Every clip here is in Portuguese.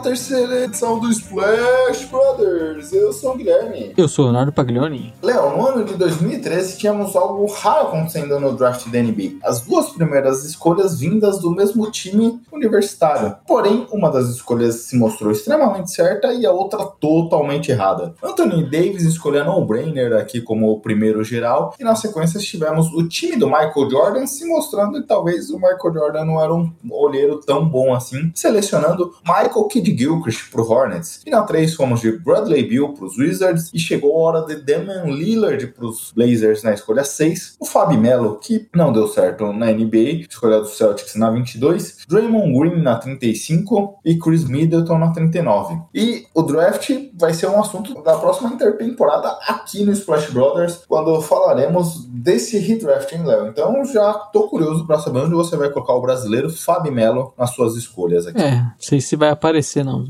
Terceira edição do Splash Brothers. Eu sou o Guilherme. Eu sou o Leonardo Paglioni. Léo, no ano de 2013 tínhamos algo raro acontecendo no draft da NBA. As duas primeiras escolhas vindas do mesmo time universitário. Porém, uma das escolhas se mostrou extremamente certa e a outra totalmente errada. Anthony Davis escolheu no-brainer aqui como o primeiro geral e na sequência tivemos o time do Michael Jordan se mostrando que talvez o Michael Jordan não era um olheiro tão bom assim, selecionando Michael Kidd Gilchrist pro Hornets. E na 3 fomos de Bradley Beal pros Wizards e chegou a hora de Damian Lillard pros Blazers na escolha 6, o Fabi Melo, que não deu certo na NBA, escolha do Celtics na 22, Draymond Green na 35 e Chris Middleton na 39. E o draft vai ser um assunto da próxima intertemporada aqui no Splash Brothers, quando falaremos desse redraft, hein, Léo? Então já tô curioso para saber onde você vai colocar o brasileiro Fabi Melo nas suas escolhas aqui. É, não sei se vai aparecer não.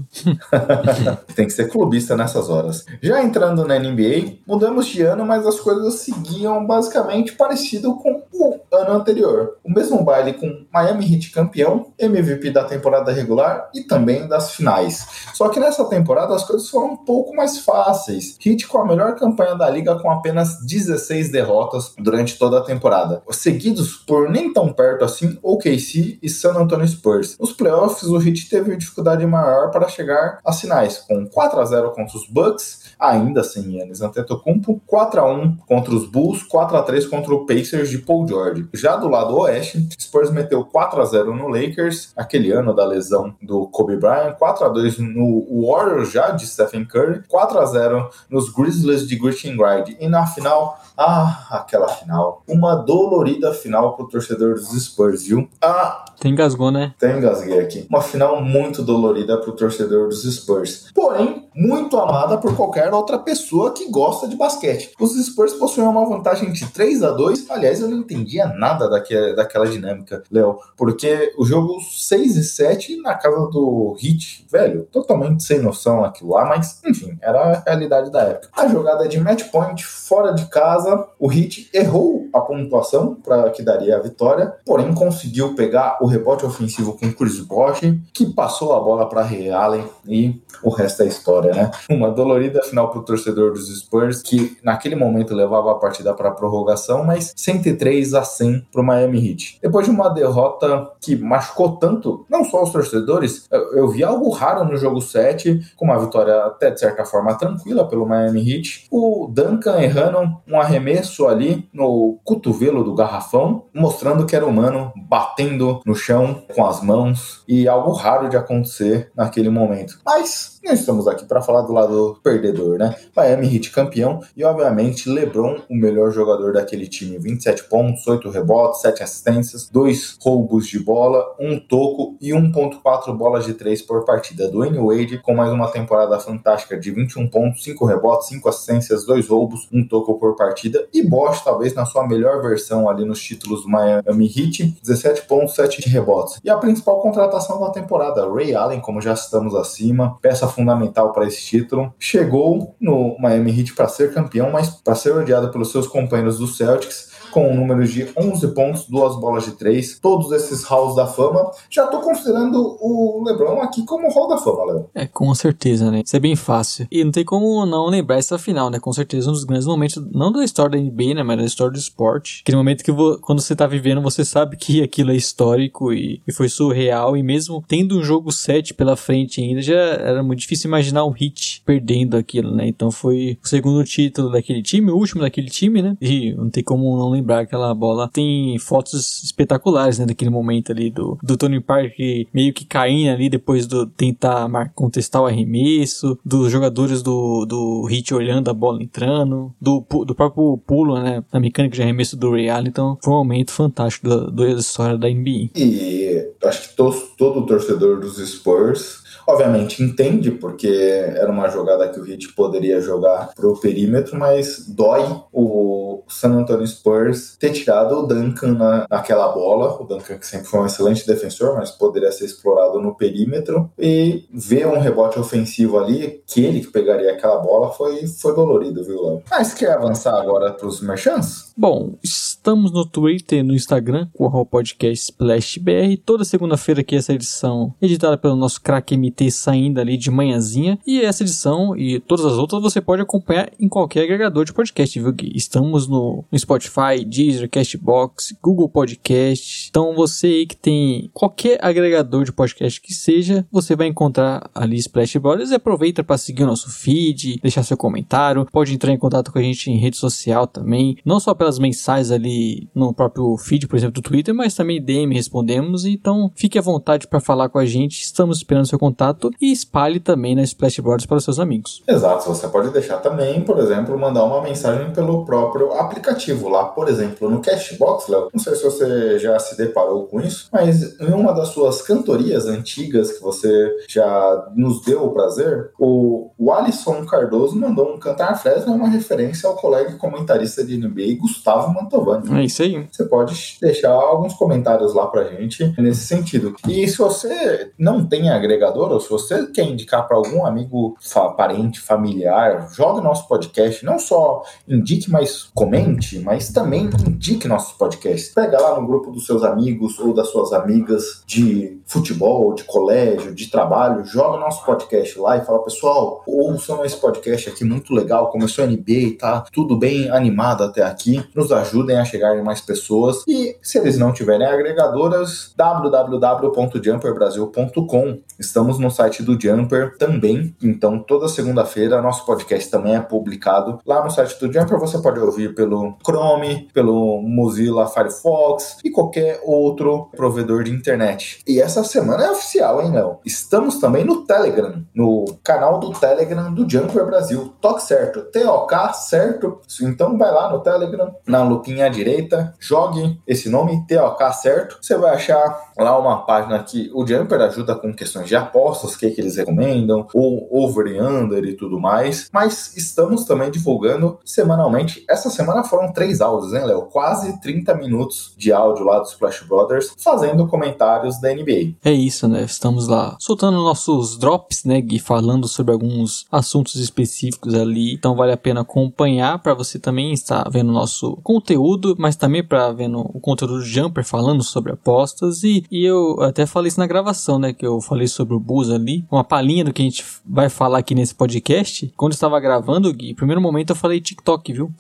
Tem que ser clubista nessas horas. Já entrando na NBA, mudamos de ano, mas as coisas seguiam basicamente parecido com o ano anterior. O mesmo baile com Miami Heat campeão, MVP da temporada regular e também das finais. Só que nessa temporada as coisas foram um pouco mais fáceis. Heat com a melhor campanha da liga com apenas 16 derrotas durante toda a temporada, seguidos por nem tão perto assim OKC e San Antonio Spurs. Nos playoffs o Heat teve dificuldade maior para chegar às finais, com 4 a 0 contra os Bucks, ainda sem Yannis Antetokounmpo, 4 a 1 contra os Bulls, 4 a 3 contra o Pacers de Paul George. Já do lado oeste, Spurs meteu 4 a 0 no Lakers, aquele ano da lesão do Kobe Bryant, 4 a 2 no Warriors já de Stephen Curry, 4 a 0 nos Grizzlies de Gritty Gride. E na final, ah, aquela final, uma dolorida final pro torcedor dos Spurs, viu? Ah, Tem engasgou, né? até engasguei aqui. Uma final muito dolorida pro torcedor dos Spurs. Porém, muito amada por qualquer outra pessoa que gosta de basquete. Os Spurs possuíam uma vantagem de 3 a 2 Aliás, eu não entendia nada daque- daquela dinâmica, Léo. Porque o jogo 6 e 7 na casa do Heat, velho, totalmente sem noção aquilo lá, mas enfim, era a realidade da época. A jogada de match point fora de casa, o Heat errou a pontuação para que daria a vitória, porém conseguiu pegar o rebote ofensivo com Chris Bosh, que passou a bola para Ray Allen e o resto é história, né? Uma dolorida final para o torcedor dos Spurs, que naquele momento levava a partida para prorrogação, mas 103 a 100 para o Miami Heat. Depois de uma derrota que machucou tanto, não só os torcedores, eu, eu vi algo raro no jogo 7, com uma vitória até de certa forma tranquila pelo Miami Heat. O Duncan errando um arremesso ali no cotovelo do garrafão, mostrando que era humano, batendo no chão com as mãos, e algo raro de acontecer naquele momento. Mas não estamos aqui para falar do lado perdedor, né? Miami Heat campeão e, obviamente, LeBron, o melhor jogador daquele time. 27 pontos, 8 rebotes, 7 assistências, 2 roubos de bola, 1 toco e 1.4 bolas de 3 por partida. Dwayne Wade com mais uma temporada fantástica de 21 pontos, 5 rebotes, 5 assistências, 2 roubos, 1 toco por partida. E Bosch, talvez na sua melhor versão ali nos títulos do Miami Heat, 17 pontos, 7 rebotes. E a principal contratação da temporada, Ray Allen, como já estamos acima, peça fundamental para esse título, chegou no Miami Heat para ser campeão, mas para ser odiado pelos seus companheiros do Celtics, com um número de 11 pontos, duas bolas de três, todos esses halls da fama. Já tô considerando o LeBron aqui como hall da fama, Léo. É, com certeza, né? Isso é bem fácil. E não tem como não lembrar essa final, né? Com certeza um dos grandes momentos, não da história da NBA, né? Mas da história do esporte. Aquele momento que quando você tá vivendo, você sabe que aquilo é histórico e, e foi surreal. E mesmo tendo um jogo 7 pela frente ainda, já era muito difícil imaginar um hit perdendo aquilo, né? Então foi o segundo título daquele time, o último daquele time, né? E não tem como não lembrar aquela bola. Tem fotos espetaculares, né, daquele momento ali do, do Tony Parker meio que caindo ali depois do tentar contestar o arremesso, dos jogadores do, do Hit olhando a bola entrando, do, do próprio pulo, né, na mecânica de arremesso do Allen. Então, foi um momento fantástico da, da história da NBA. E acho que todo, todo torcedor dos Spurs obviamente entende, porque era uma jogada que o Heat poderia jogar pro perímetro, mas dói o San Antonio Spurs ter tirado o Duncan na, naquela bola, o Duncan que sempre foi um excelente defensor, mas poderia ser explorado no perímetro, e ver um rebote ofensivo ali, que ele que pegaria aquela bola, foi, foi dolorido, viu, Léo? Mas quer avançar agora pros merchants? Bom, estamos no Twitter e no Instagram com o podcast SplashBR. Toda segunda-feira aqui essa edição editada pelo nosso craque MT saindo ali de manhãzinha. E essa edição e todas as outras você pode acompanhar em qualquer agregador de podcast, viu, Gui? Estamos no, no Spotify, Deezer, Castbox, Google Podcast. Então você aí que tem qualquer agregador de podcast que seja, você vai encontrar ali Splash Brothers e aproveita para seguir o nosso feed, deixar seu comentário, pode entrar em contato com a gente em rede social também, não só pelas mensagens ali no próprio feed, por exemplo, do Twitter, mas também DM respondemos, então fique à vontade para falar com a gente, estamos esperando seu contato e espalhe também na Splash Brothers para os seus amigos. Exato, você pode deixar também, por exemplo, mandar uma mensagem pelo próprio aplicativo lá, por exemplo, no Cashbox, Léo, não sei se você já se deparou com isso, mas em uma das suas cantorias antigas que você já nos deu o prazer, o, o Alisson Cardoso mandou um Cantar Fresno, uma referência ao colega comentarista de NBA, Gustavo Mantovani. É isso aí. Você pode deixar alguns comentários lá pra gente nesse sentido. E se você não tem agregador, ou se você quer indicar para algum amigo, fa parente, familiar, jogue nosso podcast. Não só indique, mas comente, mas também indique nossos podcasts. Pega lá no grupo dos seus amigos ou das suas amigas de futebol, de colégio, de trabalho, joga nosso podcast lá e fala, pessoal, ouçam esse podcast aqui muito legal, começou a NBA, tá tudo bem animado até aqui, nos ajudem a chegar em mais pessoas e se eles não tiverem agregadoras, www.jumperbrasil.com. Estamos no site do Jumper também, então toda segunda-feira nosso podcast também é publicado lá no site do Jumper. Você pode ouvir pelo Chrome, pelo Mozilla Firefox e qualquer outro provedor de internet. E essa semana é oficial, hein, Léo? Estamos também no Telegram, no canal do Telegram do Jumper Brasil. Toque certo, T-O-K certo. Então vai lá no Telegram, na lupinha à direita, jogue esse nome, TOK certo. Você vai achar lá uma página que o Jumper ajuda com questões de apostas, o que, que eles recomendam, ou over e under e tudo mais. Mas estamos também divulgando semanalmente. Essa semana foram três áudios, hein, Léo? Quase 30 minutos de áudio lá dos Splash Brothers fazendo comentários da NBA. É isso, né? Estamos lá soltando nossos drops, né, Gui? Falando sobre alguns assuntos específicos ali. Então vale a pena acompanhar para você também estar vendo nosso conteúdo, mas também para vendo o conteúdo do Jumper falando sobre apostas. E, e eu até falei isso na gravação, né? Que eu falei sobre o Ali. Uma palhinha do que a gente vai falar aqui nesse podcast. Quando eu estava gravando, Gui, primeiro momento eu falei TikTok, viu?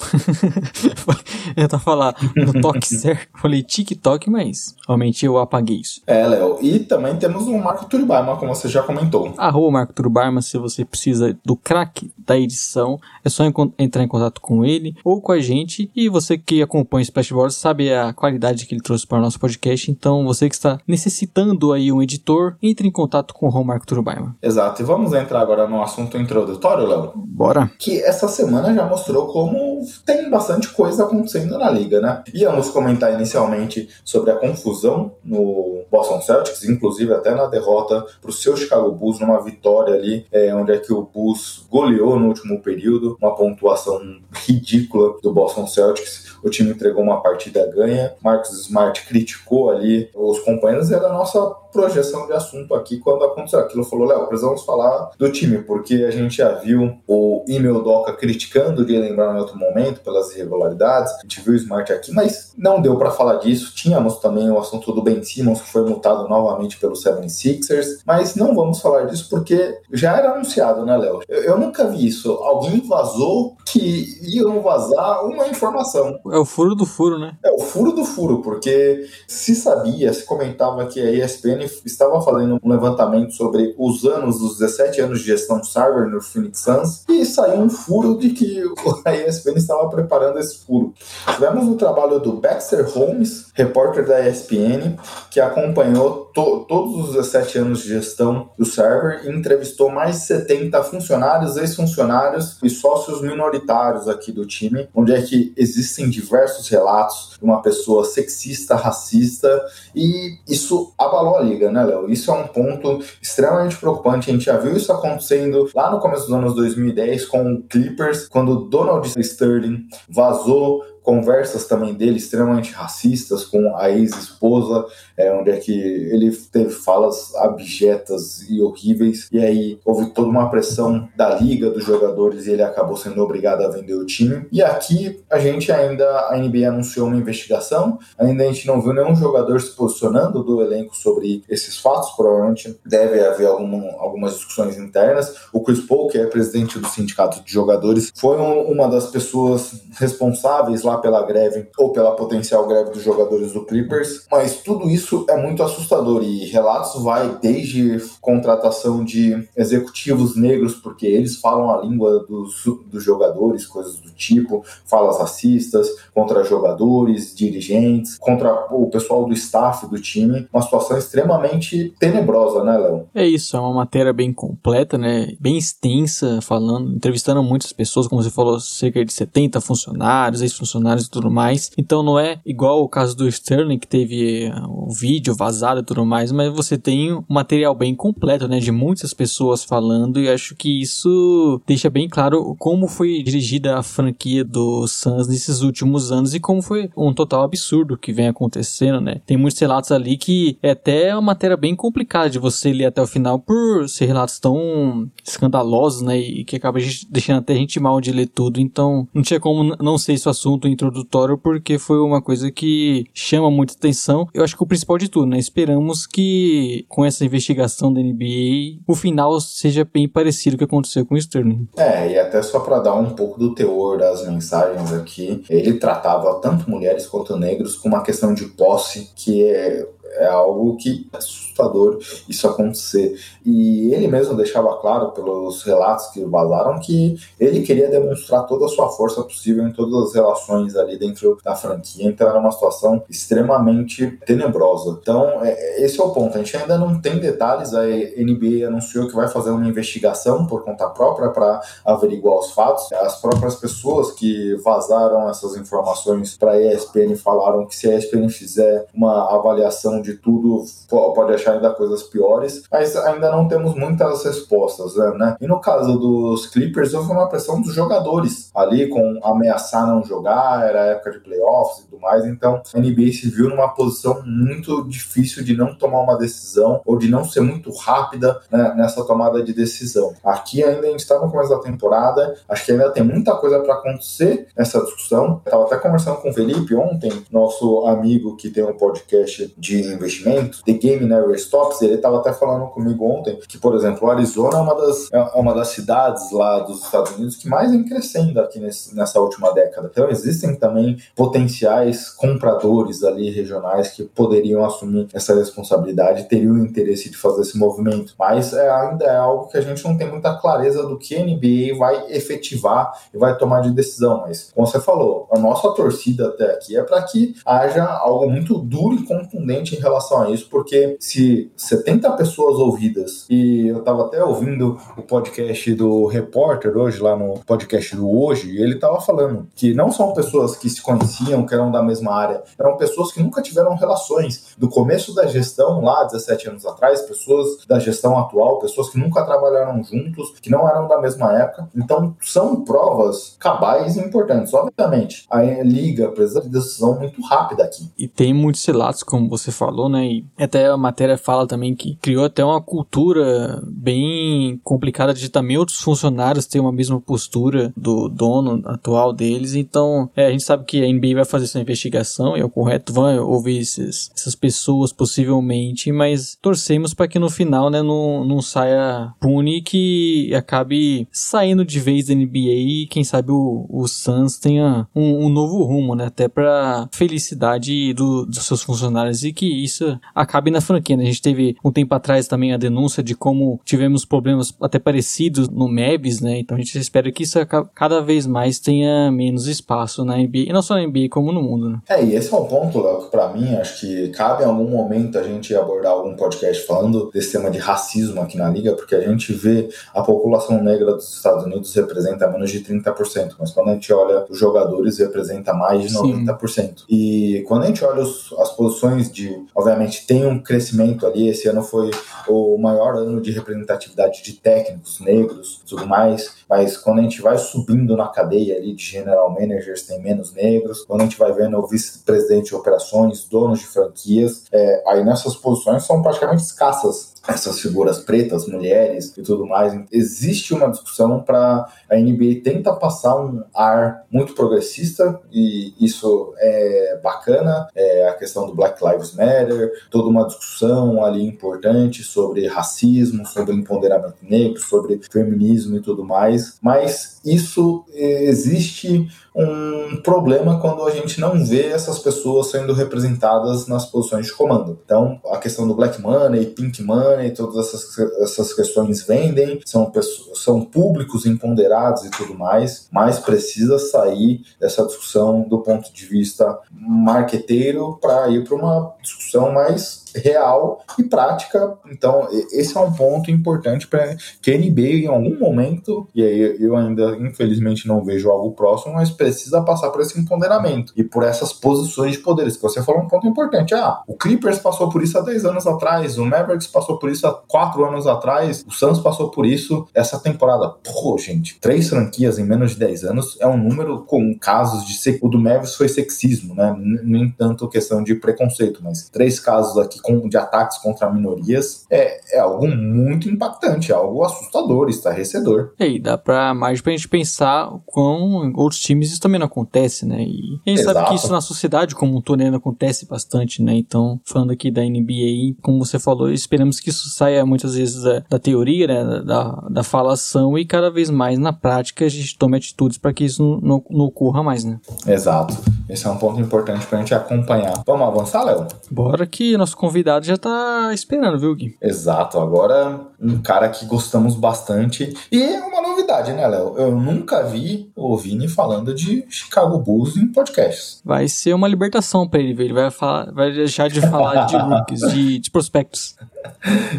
eu tava falando no toque certo. Falei TikTok, mas realmente eu apaguei isso. É, Léo. E também temos o Marco Turbaima, como você já comentou. Arroba Marco Turbaima, se você precisa do craque da edição, é só entrar em contato com ele ou com a gente. E você que acompanha o Splashboard sabe a qualidade que ele trouxe para o nosso podcast. Então, você que está necessitando aí um editor, entre em contato com o Marco Turbaima. Exato. E vamos entrar agora no assunto introdutório, Léo? Bora. Que essa semana já mostrou como tem bastante coisa acontecendo na liga, né? Íamos comentar inicialmente sobre a confusão no Boston Celtics, inclusive até na derrota para o seu Chicago Bulls, numa vitória ali, é, onde é que o Bulls goleou no último período, uma pontuação ridícula do Boston Celtics. O time entregou uma partida ganha. Marcus Smart criticou ali os companheiros. Era a nossa projeção de assunto aqui quando aconteceu aquilo. Falou, Léo, precisamos falar do time, porque a gente já viu o Emil Doca criticando de lembrar em outro momento pelas irregularidades. A gente viu o Smart aqui, mas não deu para falar disso. Tínhamos também o assunto do Ben Simmons, que foi multado novamente pelo 76ers, mas não vamos falar disso porque já era anunciado, né, Léo? Eu, eu nunca vi isso. Alguém vazou que iam vazar uma informação. É o furo do furo, né? É o furo do furo, porque se sabia, se comentava que a ESPN Estava fazendo um levantamento sobre os anos dos 17 anos de gestão de server no Phoenix Suns e saiu um furo de que a ESPN estava preparando esse furo. Tivemos o trabalho do Baxter Holmes, repórter da ESPN, que acompanhou to todos os 17 anos de gestão do server e entrevistou mais de 70 funcionários, ex-funcionários e sócios minoritários aqui do time, onde é que existem diversos relatos de uma pessoa sexista, racista e isso abalou a liga, né, Léo? Isso é um ponto extremamente preocupante. A gente já viu isso acontecendo lá no começo dos anos 2010 com o Clippers, quando Donald Sterling vazou conversas também dele extremamente racistas com a ex-esposa, é, onde é que ele teve falas abjetas e horríveis, e aí houve toda uma pressão da liga dos jogadores e ele acabou sendo obrigado a vender o time. E aqui a gente ainda, a NBA anunciou uma investigação, ainda a gente não viu nenhum jogador se posicionando do elenco sobre esses fatos, provavelmente deve haver alguma, algumas discussões internas. O Chris Paul, que é presidente do sindicato de jogadores, foi um, uma das pessoas responsáveis lá pela greve ou pela potencial greve dos jogadores do Clippers, mas tudo isso é muito assustador e relatos vai desde contratação de executivos negros, porque eles falam a língua dos, dos jogadores, coisas do tipo, falas racistas contra jogadores, dirigentes, contra o pessoal do staff do time, uma situação extremamente tenebrosa, né, Léo? É isso, é uma matéria bem completa, né, bem extensa, falando, entrevistando muitas pessoas, como você falou, cerca de 70 funcionários, ex-funcionários funcionários e tudo mais. Então não é igual o caso do Sterling, que teve eh, o vídeo vazado e tudo mais, mas você tem um material bem completo, né? De muitas pessoas falando, e acho que isso deixa bem claro como foi dirigida a franquia do Suns nesses últimos anos e como foi um total absurdo que vem acontecendo, né? Tem muitos relatos ali que é até uma matéria bem complicada de você ler até o final por ser relatos tão escandalosos, né? E que acaba deixando até a gente mal de ler tudo. Então, não tinha como não ser esse assunto introdutório porque foi uma coisa que chama muita atenção. Eu acho que o principal de tudo, né? Esperamos que com essa investigação da NBA o final seja bem parecido com o que aconteceu com o Sterling. É, e até só para dar um pouco do teor das mensagens aqui, ele tratava tanto mulheres quanto negros com uma questão de posse que é é algo que é assustador isso acontecer. E ele mesmo deixava claro, pelos relatos que vazaram, que ele queria demonstrar toda a sua força possível em todas as relações ali dentro da franquia. Então era uma situação extremamente tenebrosa. Então, é, esse é o ponto. A gente ainda não tem detalhes. A NBA anunciou que vai fazer uma investigação por conta própria para averiguar os fatos. As próprias pessoas que vazaram essas informações para a ESPN falaram que se a ESPN fizer uma avaliação de tudo, pode achar ainda coisas piores, mas ainda não temos muitas respostas, né? E no caso dos Clippers, houve uma pressão dos jogadores ali, com ameaçar não jogar, era época de playoffs e tudo mais, então a NBA se viu numa posição muito difícil de não tomar uma decisão ou de não ser muito rápida né, nessa tomada de decisão. Aqui ainda a gente está no começo da temporada, acho que ainda tem muita coisa para acontecer nessa discussão. Eu tava até conversando com o Felipe ontem, nosso amigo que tem um podcast de investimento, The Game Never Stops, ele estava até falando comigo ontem que, por exemplo, Arizona é uma das, é uma das cidades lá dos Estados Unidos que mais vem crescendo aqui nesse, nessa última década. Então existem também potenciais compradores ali regionais que poderiam assumir essa responsabilidade, teriam interesse de fazer esse movimento. Mas é, ainda é algo que a gente não tem muita clareza do que a NBA vai efetivar e vai tomar de decisão. Mas, como você falou, a nossa torcida até aqui é para que haja algo muito duro e contundente em relação a isso, porque se 70 pessoas ouvidas, e eu estava até ouvindo o podcast do repórter hoje, lá no podcast do Hoje, ele estava falando que não são pessoas que se conheciam, que eram da mesma área, eram pessoas que nunca tiveram relações. Do começo da gestão, lá 17 anos atrás, pessoas da gestão atual, pessoas que nunca trabalharam juntos, que não eram da mesma época. Então, são provas cabais e importantes. Obviamente, a Liga precisa de decisão muito rápida aqui. E tem muitos relatos, como você falou falou, né? E até a matéria fala também que criou até uma cultura bem complicada de também outros funcionários terem uma mesma postura do dono atual deles. Então, é, a gente sabe que a NBA vai fazer essa investigação e é o correto, vão ouvir esses, essas pessoas possivelmente, mas torcemos para que no final, né, não, não saia pune que acabe saindo de vez da NBA e quem sabe o, o Suns tenha um, um novo rumo, né? Até para felicidade do, dos seus funcionários e que isso acabe na franquia. Né? A gente teve um tempo atrás também a denúncia de como tivemos problemas até parecidos no Mebs, né? Então a gente espera que isso cada vez mais tenha menos espaço na NBA, e não só na NBA como no mundo, né? É, e esse é um ponto, Léo, que pra mim acho que cabe em algum momento a gente abordar algum podcast falando desse tema de racismo aqui na liga, porque a gente vê a população negra dos Estados Unidos representa menos de 30%, mas quando a gente olha os jogadores representa mais de 90%. Sim. E quando a gente olha os, as posições de, obviamente tem um crescimento ali, esse ano foi o maior ano de representatividade de técnicos negros, tudo mais, mas quando a gente vai subindo na cadeia ali de general managers tem menos negros, quando a gente vai vendo o vice-presidente de operações, donos de franquias, é, aí nessas posições são praticamente escassas essas figuras pretas, mulheres e tudo mais. Existe uma discussão para a NBA tenta passar um ar muito progressista e isso é bacana. É a questão do Black Lives Matter, toda uma discussão ali importante sobre racismo, sobre empoderamento negro, sobre feminismo e tudo mais. Mas isso existe um problema quando a gente não vê essas pessoas sendo representadas nas posições de comando. Então, a questão do black money, pink money, todas essas, essas questões vendem, são, pessoas, são públicos empoderados e tudo mais, mas precisa sair dessa discussão do ponto de vista marqueteiro para ir para uma discussão mais real e prática. Então, esse é um ponto importante para que a NBA, em algum momento, e aí eu ainda infelizmente não vejo algo próximo, mas precisa passar por esse empoderamento e por essas posições de poderes, que você falou um ponto importante. Ah, o Clippers passou por isso há 10 anos atrás, o Mavericks passou por isso há 4 anos atrás, o Suns passou por isso essa temporada. Pô, gente, três franquias em menos de 10 anos é um número com casos de. O do Mavericks foi sexismo, né? Nem tanto questão de preconceito, mas três casos aqui de ataques contra minorias é, é algo muito impactante, é algo assustador, estarrecedor. E aí, dá pra mais pra gente pensar com outros times isso também não acontece, né? E a gente Exato. sabe que isso na sociedade como um todo né, acontece bastante, né? Então, falando aqui da NBA, como você falou, esperamos que isso saia muitas vezes da, da teoria, né? Da, da falação e cada vez mais na prática a gente tome atitudes para que isso não, não, não ocorra mais, né? Exato. Esse é um ponto importante pra gente acompanhar. Vamos avançar, Léo? Bora que nosso convidado já tá esperando, viu, Gui? Exato. Agora, um cara que gostamos bastante. E é uma novidade, né, Léo? Eu nunca vi o Vini falando de Chicago Bulls em podcasts. Vai ser uma libertação pra ele, Ele vai, falar, vai deixar de falar de rookies, de, de prospectos.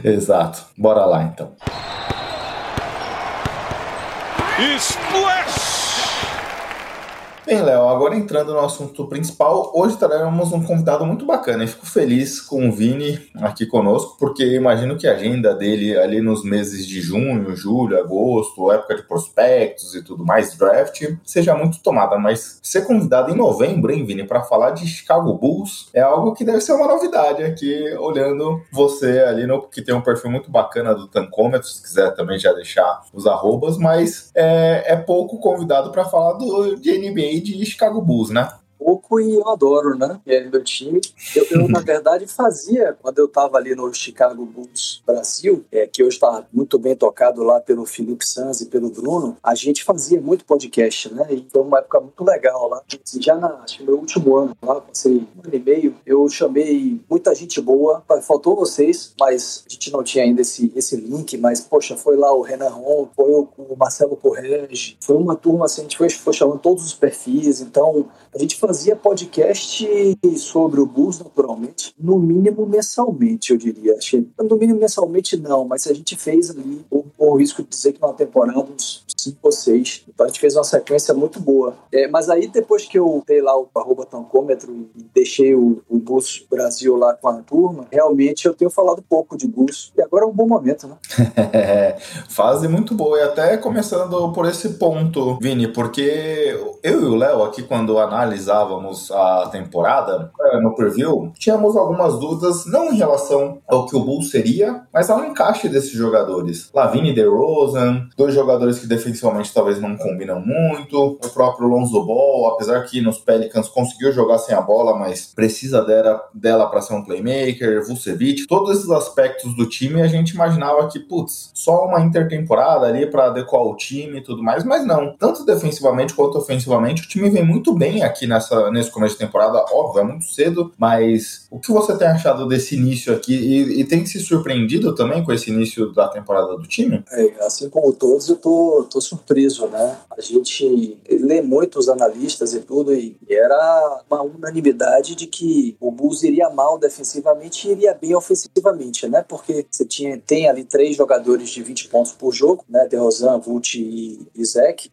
Exato. Bora lá, então. Splash! Bem, Léo, agora entrando no assunto principal, hoje teremos um convidado muito bacana e fico feliz com o Vini aqui conosco, porque imagino que a agenda dele ali nos meses de junho, julho, agosto, época de prospectos e tudo mais, draft, seja muito tomada, mas ser convidado em novembro, hein, Vini, para falar de Chicago Bulls é algo que deve ser uma novidade aqui, olhando você ali no que tem um perfil muito bacana do Tancômetro, se quiser também já deixar os arrobas, mas é, é pouco convidado para falar do, de NBA de Chicago Bulls, né? Pouco e eu adoro, né? É meu time. Eu, eu na verdade, fazia, quando eu estava ali no Chicago Bulls Brasil, é, que hoje está muito bem tocado lá pelo Felipe Sanz e pelo Bruno, a gente fazia muito podcast, né? E foi uma época muito legal lá. Assim, já na, acho que meu último ano lá, passei um ano e meio, eu chamei muita gente boa, faltou vocês, mas a gente não tinha ainda esse, esse link, mas, poxa, foi lá o Renan Ron, foi o, o Marcelo Correge, foi uma turma, assim, a gente foi, foi chamando todos os perfis, então a gente fazia podcast sobre o Bulls, naturalmente, no mínimo mensalmente, eu diria. No mínimo mensalmente, não, mas a gente fez ali, o risco de dizer que numa temporada, uns cinco ou seis. Então a gente fez uma sequência muito boa. É, mas aí, depois que eu dei lá o arroba tancômetro e deixei o, o Bulls Brasil lá com a turma, realmente eu tenho falado pouco de Bulls. E agora é um bom momento, né? Fase muito boa. E até começando por esse ponto, Vini, porque eu e o Léo aqui, quando analisávamos a temporada, é, no preview, tínhamos algumas dúvidas, não em relação ao que o Bulls seria, mas ao encaixe desses jogadores. Lavine DeRozan, dois jogadores que defensivamente talvez não combinam muito, o próprio Lonzo Ball, apesar que nos Pelicans conseguiu jogar sem a bola, mas precisa dela, para ser um playmaker, Vucevic, todos esses aspectos do time time a gente imaginava que, putz, só uma intertemporada ali para adequar o time e tudo mais, mas não. Tanto defensivamente quanto ofensivamente, o time vem muito bem aqui nessa, nesse começo de temporada. Óbvio, é muito cedo, mas o que você tem achado desse início aqui? E, e tem se surpreendido também com esse início da temporada do time? É, assim como todos, eu tô, tô surpreso, né? A gente lê muito os analistas e tudo, e era uma unanimidade de que o Bulls iria mal defensivamente e iria bem ofensivamente, né? Porque você tinha, tem ali três jogadores de 20 pontos por jogo, né? DeRozan, Vult e, e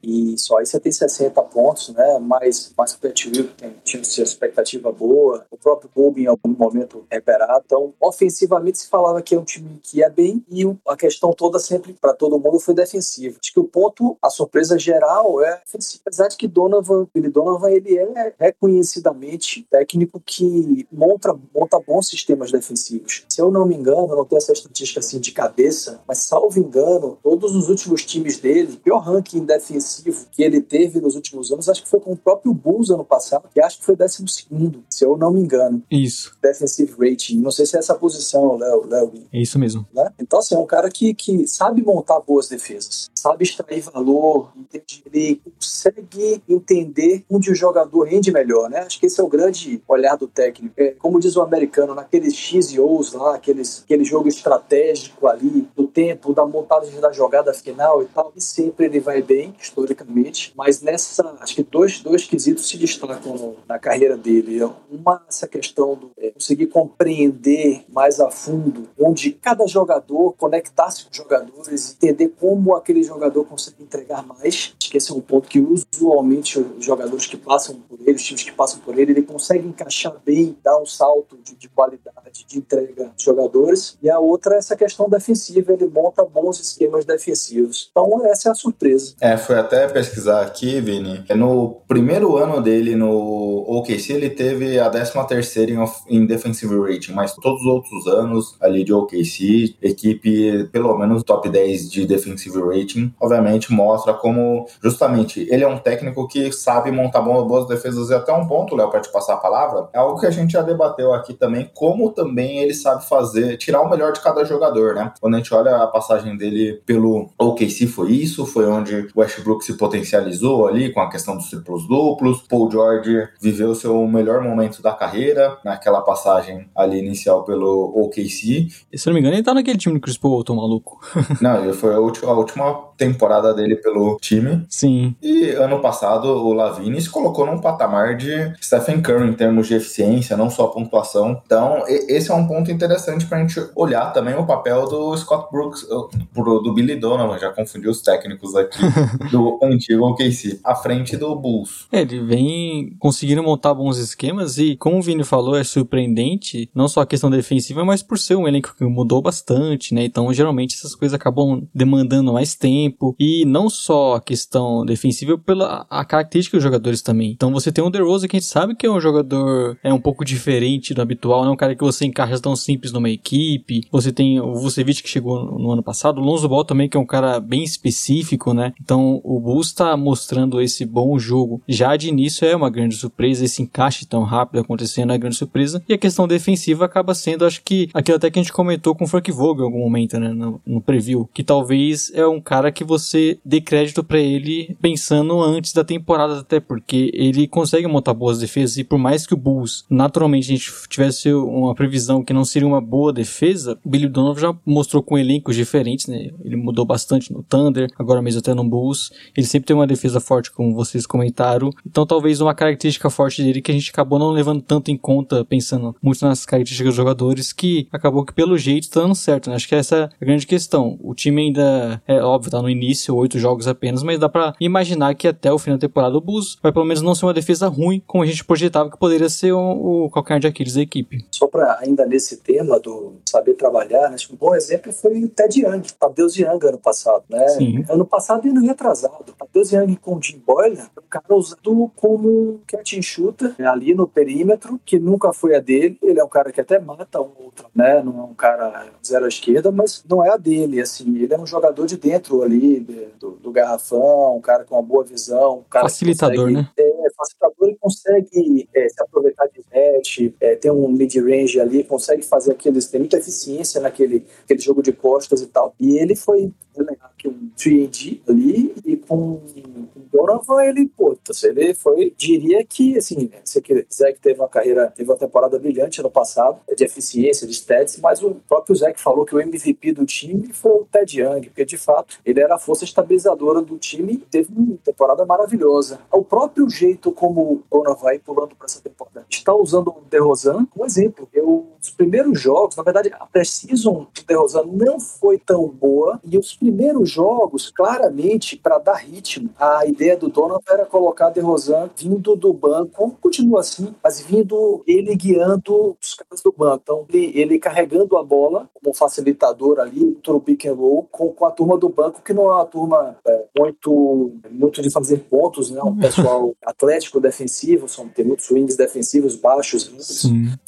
e só aí você tem 60 pontos, né? Mais, mais Pat Will tem, tinha sua expectativa boa, o próprio Kobe em algum momento recuperado. Então, ofensivamente se falava que é um time que ia bem e a questão toda sempre para todo mundo foi defensivo. Acho que o ponto, a surpresa geral é apesar de que Donovan, Billy Donovan, ele é reconhecidamente técnico que monta, monta bons sistemas defensivos. Se eu não me engano, eu não tenho essa estatística assim de cabeça, mas salvo engano, todos os últimos times dele, o pior ranking defensivo que ele teve nos últimos anos, acho que foi com o próprio Bulls ano passado, que acho que foi 12 segundo, se eu não me engano. Isso. Defensive rating. Não sei se é essa posição, Léo. Léo é isso mesmo. Né? Então, assim, é um cara que, que sabe montar boas defesas, sabe extrair valor, entende? ele consegue entender onde o jogador rende melhor, né? Acho que esse é o grande olhar do técnico. É, como diz o americano, naqueles X e O's lá, aqueles, aquele jogo estratégico ali, do tempo, da montagem da jogada final e tal, e sempre ele vai bem, historicamente, mas nessa, acho que dois, dois quesitos se destacam na carreira dele. Uma, essa questão do é, conseguir compreender mais a fundo onde cada jogador conectar-se com os jogadores, entender como aquele jogador consegue entregar mais. Acho que esse é um ponto que usualmente os jogadores que passam por ele, os times que passam por ele, ele consegue encaixar bem, dar um salto de, de qualidade, de entrega dos jogadores. E a outra é essa questão defensiva, ele monta bons esquemas defensivos. Então essa é a surpresa. É, foi até pesquisar aqui, Vini. No primeiro ano dele no OKC, ele teve a 13 terceira em, em defensive rating, mas todos os outros anos ali de OKC, equipe pelo menos top 10 de defensive rating, obviamente mostra como justamente ele é um técnico que sabe montar boas defesas e até um ponto, Léo, para te passar a palavra, é algo que a gente já debateu aqui também, como também ele sabe fazer, tirar o melhor de cada jogador, né? Quando a gente olha a passagem dele pelo OKC foi isso, foi onde o Westbrook se potencializou ali com a questão dos triplos duplos, Paul George viveu seu melhor momento da carreira naquela passagem ali inicial pelo OKC. E se não me engano, ele tá naquele time do Chris Paul, tô maluco. não, ele foi a última, a última temporada dele pelo time. Sim. E ano passado o Lavine se colocou num patamar de Stephen Curry em termos de eficiência, não só pontuação. Então, esse é um ponto interessante pra gente olhar também o papel do Scott Brooks, do Billy Donovan, já confundi os técnicos aqui, do antigo OKC, à frente do Bulls. É, ele vem conseguindo montar bons esquemas e, como o Vini falou, é surpreendente, não só a questão defensiva, mas por ser um elenco que mudou bastante, né? Então, geralmente essas coisas acabam demandando mais tempo e não só a questão defensiva, pela a característica dos jogadores também. Então, você tem o DeRozan que a gente sabe que é um jogador é um pouco diferente do habitual, não é um cara que você encaixa tão simples numa equipe. Você tem o Vucevic que chegou no ano passado, o Lonzo Ball também que é um cara bem específico, né? Então, o Bulls está mostrando esse bom jogo. Já de início é uma grande surpresa, esse encaixe tão rápido acontecendo é grande surpresa. E a questão defensiva acaba sendo, acho que, aquilo até que a gente comentou com o Frank Vogel em algum momento, né? No, no preview, que talvez é um cara que você dê crédito para ele pensando antes da temporada, até porque ele consegue montar boas defesas e por mais que o Bulls naturalmente a gente tivesse uma previsão que não seria uma boa defesa, o Billy Donovan já mostrou com elencos diferentes, né? Ele mudou bastante no Thunder, agora mesmo até no Bulls. Ele sempre tem uma defesa forte, como vocês comentaram. Então talvez uma característica forte dele que a gente acabou não levando tanto em conta, pensando muito nas características dos jogadores, que acabou que pelo jeito tá dando certo, né? Acho que essa é a grande questão. O time ainda, é óbvio, tá no início, oito jogos apenas, mas dá para imaginar que até o final da temporada o Bulls vai pelo menos não ser uma defesa ruim, como a gente projetava que poderia ser o, o de Aquiles da equipe. Só para ainda nesse tema do saber trabalhar, né? um bom exemplo foi o Ted Young, Tadeusz Young ano passado, né? Sim. Ano passado e ano retrasado. Tadeusz Young com o Jim Boylan, um cara usado como catch and shooter né? ali no perímetro, que nunca foi a dele. Ele é um cara que até mata um outro, né? Não é um cara zero à esquerda, mas não é a dele, assim. Ele é um jogador de dentro ali, do, do garrafão, um cara com uma boa visão. Um cara facilitador, consegue, né? É, facilitador ele consegue é, se aproveitar de net, é, tem um mid-range ali, consegue fazer aqueles. tem muita eficiência naquele aquele jogo de costas e tal. E ele foi que um 3D ali e com Donovan ele, pô, ele foi, diria que, assim, você que Zach teve uma carreira, teve uma temporada brilhante ano passado, de eficiência, de stats, mas o próprio Zach falou que o MVP do time foi o Ted Young, porque de fato ele era a força estabilizadora do time e teve uma temporada maravilhosa. O próprio jeito como o Donovan vai pulando para essa temporada, está usando o DeRozan como exemplo. Eu, os primeiros jogos, na verdade, a pré-season do DeRozan não foi tão boa e os primeiros jogos, claramente, para dar ritmo, a ideia do Donovan era colocar DeRozan vindo do banco, continua assim, mas vindo ele guiando os caras do banco. Então, ele, ele carregando a bola como facilitador ali, no pick and roll, com, com a turma do banco, que não é uma turma é, muito, muito de fazer pontos, né? Um pessoal atlético, defensivo, são, tem muitos swings defensivos baixos.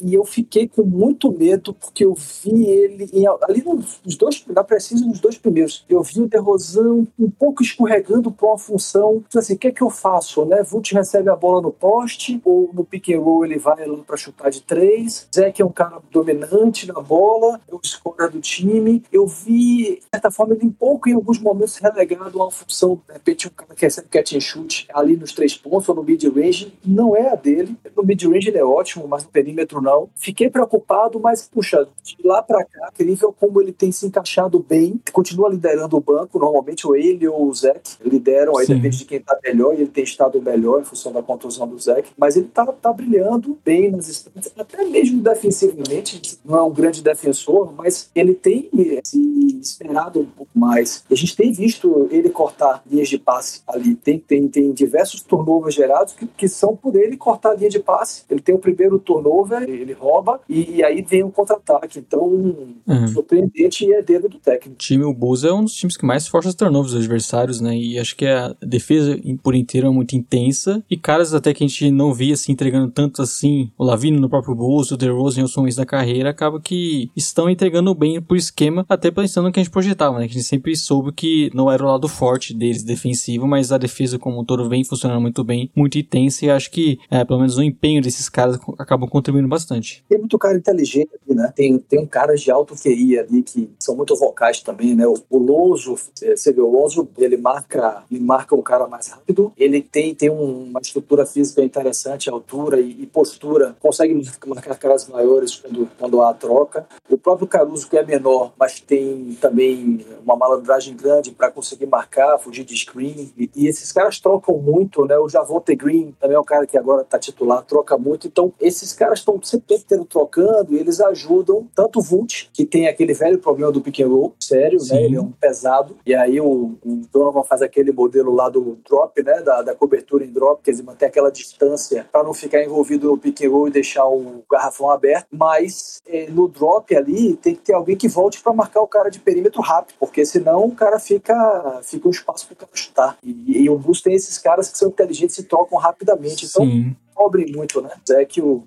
E eu fiquei com muito medo, porque eu vi ele em, ali nos dois, na precisa nos dois primeiros, eu vi o DeRozan um pouco escorregando para uma função, assim, o que é que eu faço, né? Vult recebe a bola no poste, ou no pick and roll ele vai lá para chutar de três, Zeke é um cara dominante na bola, é o scorer do time, eu vi, de certa forma, ele um pouco em alguns momentos relegado a uma função, de repente um cara que recebe catch and shoot ali nos três pontos ou no mid-range, não é a dele, no mid-range ele é ótimo, mas no perímetro não. Fiquei preocupado, mas, puxa, de lá para cá, incrível como ele tem se encaixado bem, continua liderando o banco, banco, normalmente ou ele ou o Zeke lideram, aí Sim. depende de quem tá melhor, e ele tem estado melhor em função da contusão do Zeke, mas ele tá, tá brilhando bem nas instâncias, até mesmo defensivamente, não é um grande defensor, mas ele tem se esperado um pouco mais. A gente tem visto ele cortar linhas de passe ali, tem, tem, tem diversos turnovers gerados que, que são por ele cortar a linha de passe. Ele tem o primeiro turnover, ele rouba, e, e aí vem o um contra-ataque. Então, uhum. surpreendente e é dedo do técnico. O time, o Bulls é um dos times que mais força os turnovers dos adversários, né? E acho que a defesa por inteiro é muito intensa. E caras até que a gente não via se entregando tanto assim, o Lavino no próprio bolso, o DeRozan e os homens da carreira, acaba que estão entregando bem por esquema, até pensando no que a gente projetava, né? Que a gente sempre soube que não era o lado forte deles defensivo, mas a defesa como um todo vem funcionando muito bem, muito intensa, e acho que, é, pelo menos o empenho desses caras acabam contribuindo bastante. Tem muito cara inteligente aqui, né? Tem, tem caras de alto QI ali que são muito vocais também, né? O, o Lonzo você vê o Lonzo, ele marca, ele marca o cara mais rápido, ele tem, tem uma estrutura física interessante, altura e, e postura, consegue marcar caras maiores quando, quando há a troca. O próprio Caruso, que é menor, mas tem também uma malandragem grande para conseguir marcar, fugir de screen. E, e, esses caras trocam muito, né? O Javonte Green também é um cara que agora está titular, troca muito. Então, esses caras estão sempre tendo trocando e eles ajudam tanto o Vult, que tem aquele velho problema do pick and roll, sério, né? Sim. né? Ele é um pesado e aí o, o Donovan faz aquele modelo lá do drop, né? Da, da cobertura em drop, quer dizer, manter aquela distância para não ficar envolvido no pick and roll e deixar o garrafão aberto. Mas é, no drop ali tem que ter alguém que volte para marcar o cara de perímetro rápido, porque senão o cara fica, fica um espaço para o cara chutar. E, e o Bulls tem esses caras que são inteligentes e trocam rapidamente. Então, Sim cobrem muito, né? Zé que o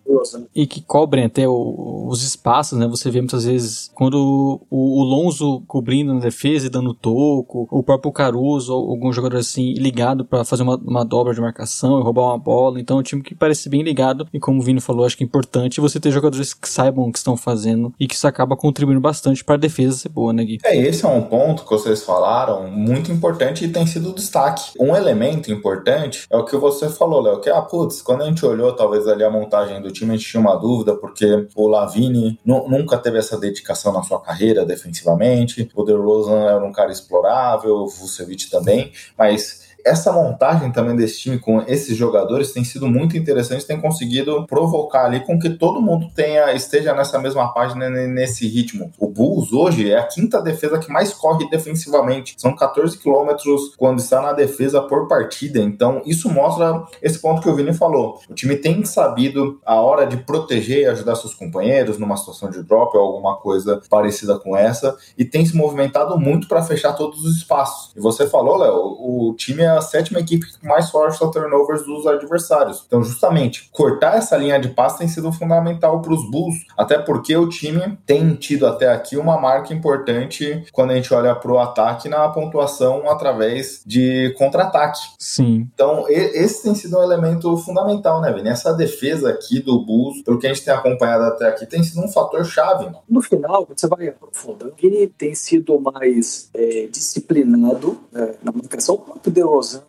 E que cobrem até o, os espaços, né? Você vê muitas vezes quando o, o, Lonzo cobrindo na defesa e dando toco, o próprio Caruso ou algum jogador assim ligado para fazer uma, uma, dobra de marcação e roubar uma bola. Então é um time que parece bem ligado e como o Vini falou, acho que é importante você ter jogadores que saibam o que estão fazendo e que isso acaba contribuindo bastante para a defesa ser boa, né, Gui? É, esse é um ponto que vocês falaram muito importante e tem sido destaque. Um elemento importante é o que você falou, Léo, que, ah, putz, quando a gente gente olhou talvez ali a montagem do time, a gente tinha uma dúvida, porque o Lavini nunca teve essa dedicação na sua carreira defensivamente, o DeRozan era um cara explorável, o Vucevic também, mas essa montagem também desse time com esses jogadores tem sido muito interessante, tem conseguido provocar ali com que todo mundo tenha esteja nessa mesma página nesse ritmo. O Bulls hoje é a quinta defesa que mais corre defensivamente, são 14 quilômetros quando está na defesa por partida. Então isso mostra esse ponto que o Vini falou. O time tem sabido a hora de proteger e ajudar seus companheiros numa situação de drop ou alguma coisa parecida com essa e tem se movimentado muito para fechar todos os espaços. E você falou, Léo, o time é a sétima equipe que mais força turnovers dos adversários. Então, justamente, cortar essa linha de passe tem sido fundamental para os Bulls, até porque o time tem tido até aqui uma marca importante quando a gente olha para o ataque na pontuação através de contra-ataque. Sim. Então, esse tem sido um elemento fundamental, né, Vini? Essa defesa aqui do Bulls, pelo que a gente tem acompanhado até aqui, tem sido um fator chave. Mano. No final, você vai aprofundando, ele tem sido mais é, disciplinado é, na marcação. O próprio DeRozan,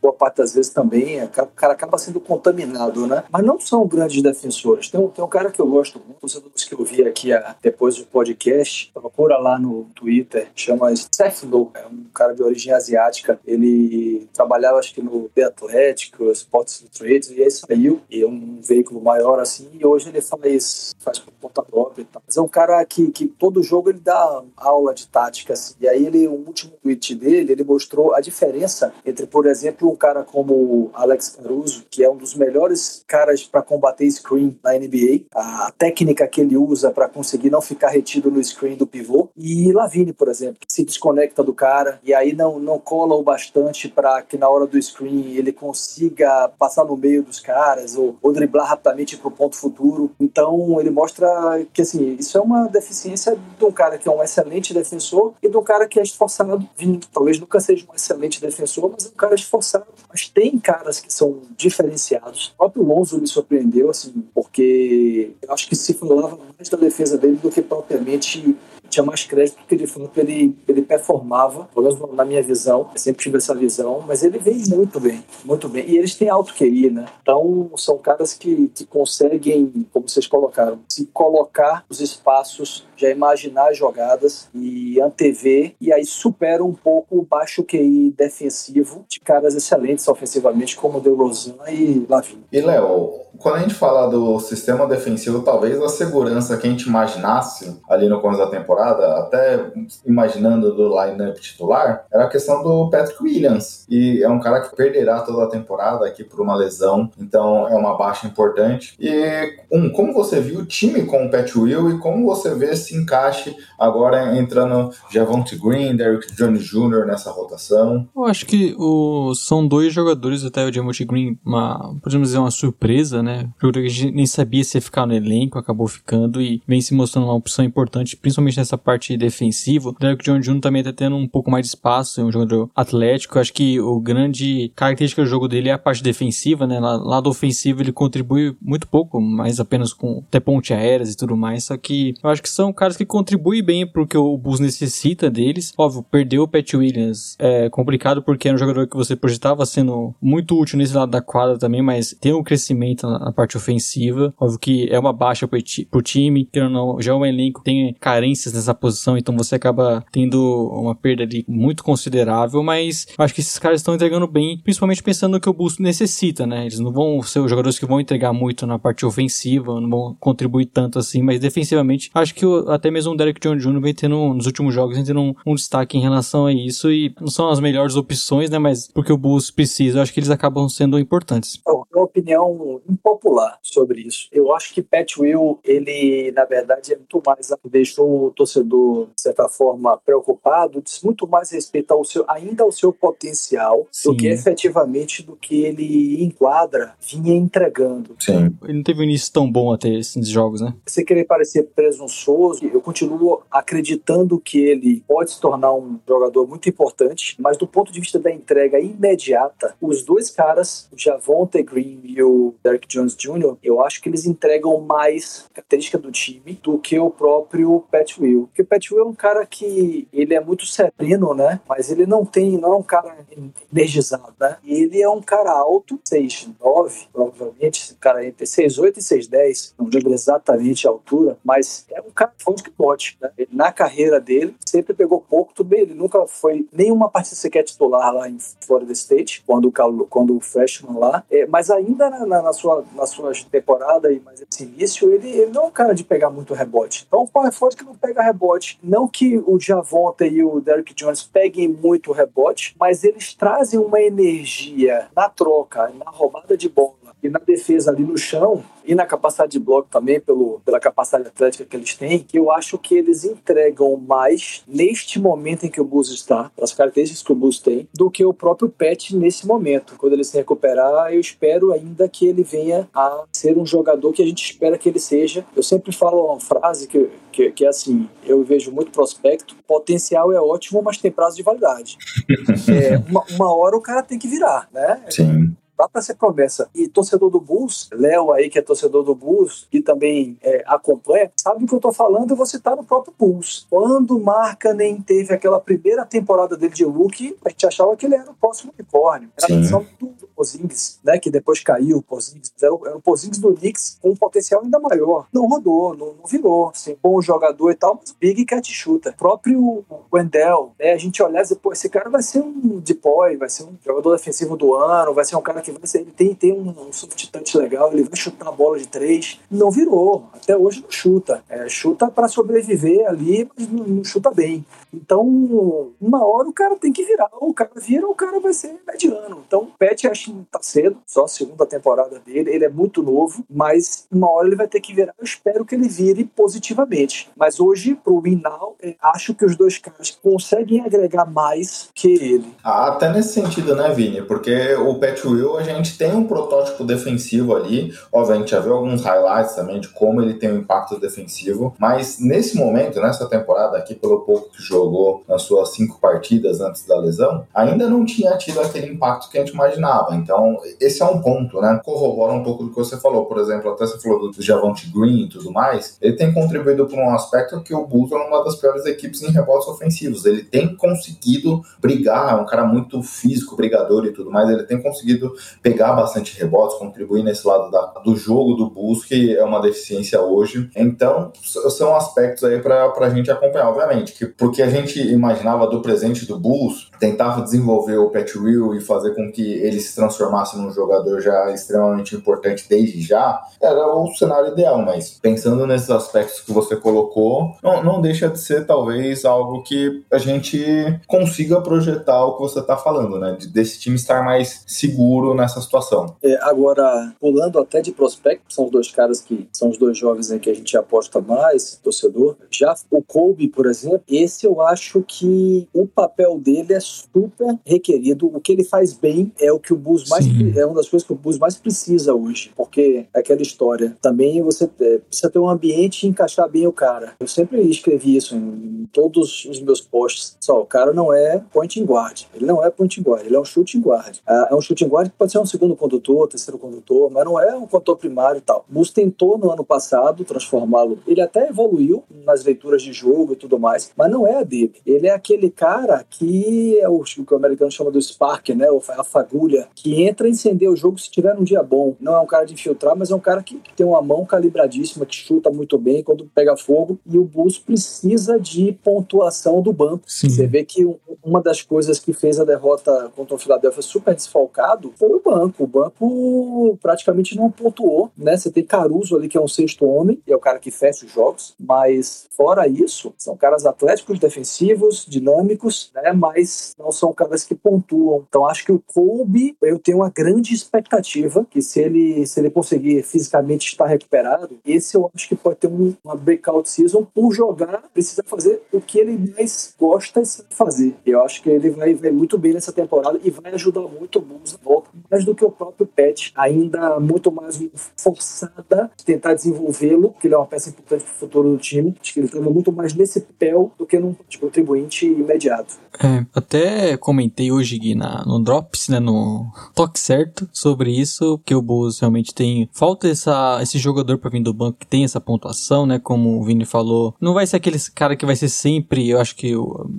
boa parte das vezes também, o cara acaba sendo contaminado, né? Mas não são grandes defensores. Tem um, tem um cara que eu gosto muito, os que eu vi aqui a, depois do podcast, procura lá no Twitter, chama Seth Lowe, é um cara de origem asiática. Ele trabalhava, acho que no The Athletic, Sports Illustrated, e aí saiu, e é um veículo maior assim, e hoje ele faz, faz por conta própria e tal. Mas é um cara que, que todo jogo ele dá aula de tática, assim. E aí ele, o último tweet dele, ele mostrou a diferença entre, por exemplo, um cara como Alex Caruso, que é um dos melhores caras para combater screen na NBA, a técnica que ele usa para conseguir não ficar retido no screen do pivô, e Lavine, por exemplo, que se desconecta do cara e aí não, não cola o bastante para que na hora do screen ele consiga passar no meio dos caras ou, ou driblar rapidamente para o ponto futuro. Então ele mostra que assim, isso é uma deficiência de um cara que é um excelente defensor e de um cara que é esforçado. Talvez nunca seja um excelente defensor, mas é um cara esforçado. Mas tem caras que são diferenciados. O próprio Lonzo me surpreendeu, assim, porque eu acho que se falava mais da defesa dele do que propriamente tinha mais crédito porque de fato ele, ele performava, pelo menos na minha visão, eu sempre tive essa visão, mas ele vem muito bem, muito bem. E eles têm alto QI, né? Então são caras que, que conseguem, como vocês colocaram, se colocar nos espaços, já imaginar as jogadas e antever, e aí supera um pouco o baixo QI defensivo de caras excelentes ofensivamente, como DeRozan e Lavin. E Léo, quando a gente fala do sistema defensivo, talvez a segurança que a gente imaginasse ali no começo da temporada, até imaginando do lineup titular, era a questão do Patrick Williams. E é um cara que perderá toda a temporada aqui por uma lesão, então é uma baixa importante. E um, como você viu o time com o Pat Will e como você vê esse encaixe agora entrando Javonte Green, Derrick Jones Jr. nessa rotação? Eu acho que o, são dois jogadores, até o Javonte Green, uma, podemos dizer uma surpresa, né? Porque a gente nem sabia se ia ficar no elenco, acabou ficando e vem se mostrando uma opção importante, principalmente nessa parte defensiva. O Derrick Jones Jr. também tá tendo um pouco mais de espaço, é um jogador atlético. Acho que o grande característica do jogo dele é a parte defensiva, né? Lado ofensivo ele contribui muito pouco, mas apenas com até ponte aéreas e tudo mais. Só que eu acho que são caras que contribuem bem porque o Bulls necessita deles. Óbvio, perdeu o Pat Williams é complicado porque era um jogador que você projetava sendo muito útil nesse lado da quadra também, mas tem um crescimento na parte ofensiva. Óbvio que é uma baixa pro, time, que não, já é elenco tem carências nessa posição, então você acaba tendo uma perda ali muito considerável, mas acho que esses caras estão entregando bem, principalmente pensando no que o Bulls necessita, né? Eles não vão ser os jogadores que vão entregar muito na parte ofensiva, não vão contribuir tanto assim, mas defensivamente, acho que o, até mesmo o Derek John Jr. vem tendo, nos últimos jogos, vem tendo um, um, destaque em relação a isso, e não são as melhores opções, né? Mas porque o Bulls precisa, acho que eles acabam sendo importantes. Uma opinião impopular sobre isso. Eu acho que Pat Will, ele, na verdade, é muito mais, deixou o torcedor, de certa forma, preocupado, diz muito mais respeito ao seu, ainda ao seu potencial, Sim. do que efetivamente do que ele enquadra, vinha entregando. Sim. Ele não teve um início tão bom até esses jogos, né? Você querer parecer presunçoso, eu continuo acreditando que ele pode se tornar um jogador muito importante, mas do ponto de vista da entrega imediata, os dois caras, o Javonte Green e o Derrick Jones Jr., eu acho que eles entregam mais característica do time do que o próprio Pat Will. Porque o Pat Will é um cara que ele é muito sereno, né? Mas ele não tem, não é um cara energizado, né? Ele é um cara alto, 6'9", provavelmente, cara entre 6'8 e 6'10", não lembro exatamente a altura, mas é um cara forte que pode, né? Ele, na carreira dele, sempre pegou pouco, tudo bem, ele nunca foi nenhuma partida sequer titular lá em Florida State, quando o, quando o freshman lá, é, mas ainda na, na, na, sua, na sua temporada e mais esse início, ele, ele não é um cara de pegar muito rebote. Então, o power forward que não pega rebote. Não que o Javonta e o Derrick Jones peguem muito rebote, mas eles trazem uma energia na troca, na roubada de bola e na defesa ali no chão e na capacidade de bloco também, pelo, pela capacidade atlética que eles têm, que eu acho que eles entregam mais neste momento em que o Bulls está, as características que o Bulls tem, do que o próprio Pet nesse momento. Quando ele se recuperar, eu espero ainda que ele venha a ser um jogador que a gente espera que ele seja. Eu sempre falo uma frase que, que, que é assim, eu vejo muito prospecto, potencial é ótimo, mas tem prazo de validade. é, uma, uma hora o cara tem que virar, né? Sim dá para ser promessa. E torcedor do Bulls, Léo aí que é torcedor do Bulls e também é, acompanha, sabe o que eu tô falando, eu vou citar no próprio Bulls. Quando Markkanen teve aquela primeira temporada dele de rookie, a gente achava que ele era o próximo unicórnio. Era a missão do, do Porzingis, né, que depois caiu o Porzingis. Era o, era o Porzingis do Knicks com um potencial ainda maior. Não rodou, não, não virou. Assim, bom jogador e tal, mas Big Cat chuta. O próprio Wendell, né, a gente olhar e dizer, pô, esse cara vai ser um depoy, vai ser um jogador defensivo do ano, vai ser um cara que que vai ser, ele tem, tem um, um soft touch legal, ele vai chutar a bola de três. Não virou, até hoje não chuta. É, chuta para sobreviver ali, mas não, não, chuta bem. Então, uma hora o cara tem que virar. Ou o cara vira, ou o cara vai ser mediano. Então, o Pet acho que tá cedo, só a segunda temporada dele. Ele é muito novo, mas uma hora ele vai ter que virar. Eu espero que ele vire positivamente. Mas hoje, pro Winnow, é, acho que os dois caras conseguem agregar mais que ele. Ah, até nesse sentido, né, Vini? Porque o Pet Will a gente tem um protótipo defensivo ali. Gente já viu alguns highlights também de como ele tem um impacto defensivo. Mas nesse momento, nessa temporada aqui, pelo pouco que jogou nas suas cinco partidas antes da lesão, ainda não tinha tido aquele impacto que a gente imaginava. Então, esse é um ponto, né? Corrobora um pouco do que você falou. Por exemplo, até você falou do Javonte Green e tudo mais. Ele tem contribuído para um aspecto que o Bulls é uma das piores equipes em rebotes ofensivos. Ele tem conseguido brigar, é um cara muito físico, brigador e tudo mais. Ele tem conseguido pegar bastante rebotes, contribuir nesse lado da, do jogo do Bulls, que é uma deficiência hoje. Então, são aspectos aí para a gente acompanhar, obviamente, que porque a gente imaginava do presente do Bulls, tentava desenvolver o Pat Will e fazer com que ele se transformasse num jogador já extremamente importante desde já, era o cenário ideal, mas pensando nesses aspectos que você colocou, não, não deixa de ser talvez algo que a gente consiga projetar o que você está falando, né? Desse time estar mais seguro nessa situação. É, agora, pulando até de prospecto, são os dois caras que são os dois jovens em que a gente aposta mais, torcedor. Já o Kobe, por exemplo, esse eu acho que o papel dele é super requerido. O que ele faz bem é o que o Bulls mais é uma das coisas que o Bulls mais precisa hoje, porque é aquela história. Também você é, precisa ter um ambiente e encaixar bem o cara. Eu sempre escrevi isso em, em todos os meus posts. Só o cara não é point guard. Ele não é point guard. Ele é um shooting guard. É, é um shooting guard pode ser um segundo condutor, terceiro condutor, mas não é um condutor primário e tal. O Bulls tentou no ano passado transformá-lo. Ele até evoluiu nas leituras de jogo e tudo mais, mas não é a dele. Ele é aquele cara que é o, que o americano chama do spark, né? A fagulha, que entra e incendeia o jogo se tiver um dia bom. Não é um cara de infiltrar, mas é um cara que, que tem uma mão calibradíssima, que chuta muito bem quando pega fogo. E o Bulls precisa de pontuação do banco. Sim. Você vê que uma das coisas que fez a derrota contra o Philadelphia super desfalcado foi o banco. O banco praticamente não pontuou, né? Você tem Caruso ali, que é um sexto homem, e é o cara que fecha os jogos, mas fora isso, são caras atléticos, defensivos, dinâmicos, né? Mas não são caras que pontuam. Então acho que o Kobe, eu tenho uma grande expectativa que se ele, se ele conseguir fisicamente estar recuperado, esse eu acho que pode ter um, uma breakout season por jogar, precisa fazer o que ele mais gosta de fazer. Eu acho que ele vai, vai muito bem nessa temporada e vai ajudar muito o Bulls volta, mais do que o próprio Pet, ainda muito mais forçada de tentar desenvolvê-lo, que ele é uma peça importante para o futuro do time. Acho que ele estava muito mais nesse papel do que num contribuinte imediato. É, até comentei hoje, Gui, na, no Drops, né, no toque certo, sobre isso, que o Bulls realmente tem, falta essa, esse jogador para vir do banco que tem essa pontuação, né, como o Vini falou, não vai ser aquele cara que vai ser sempre, eu acho que,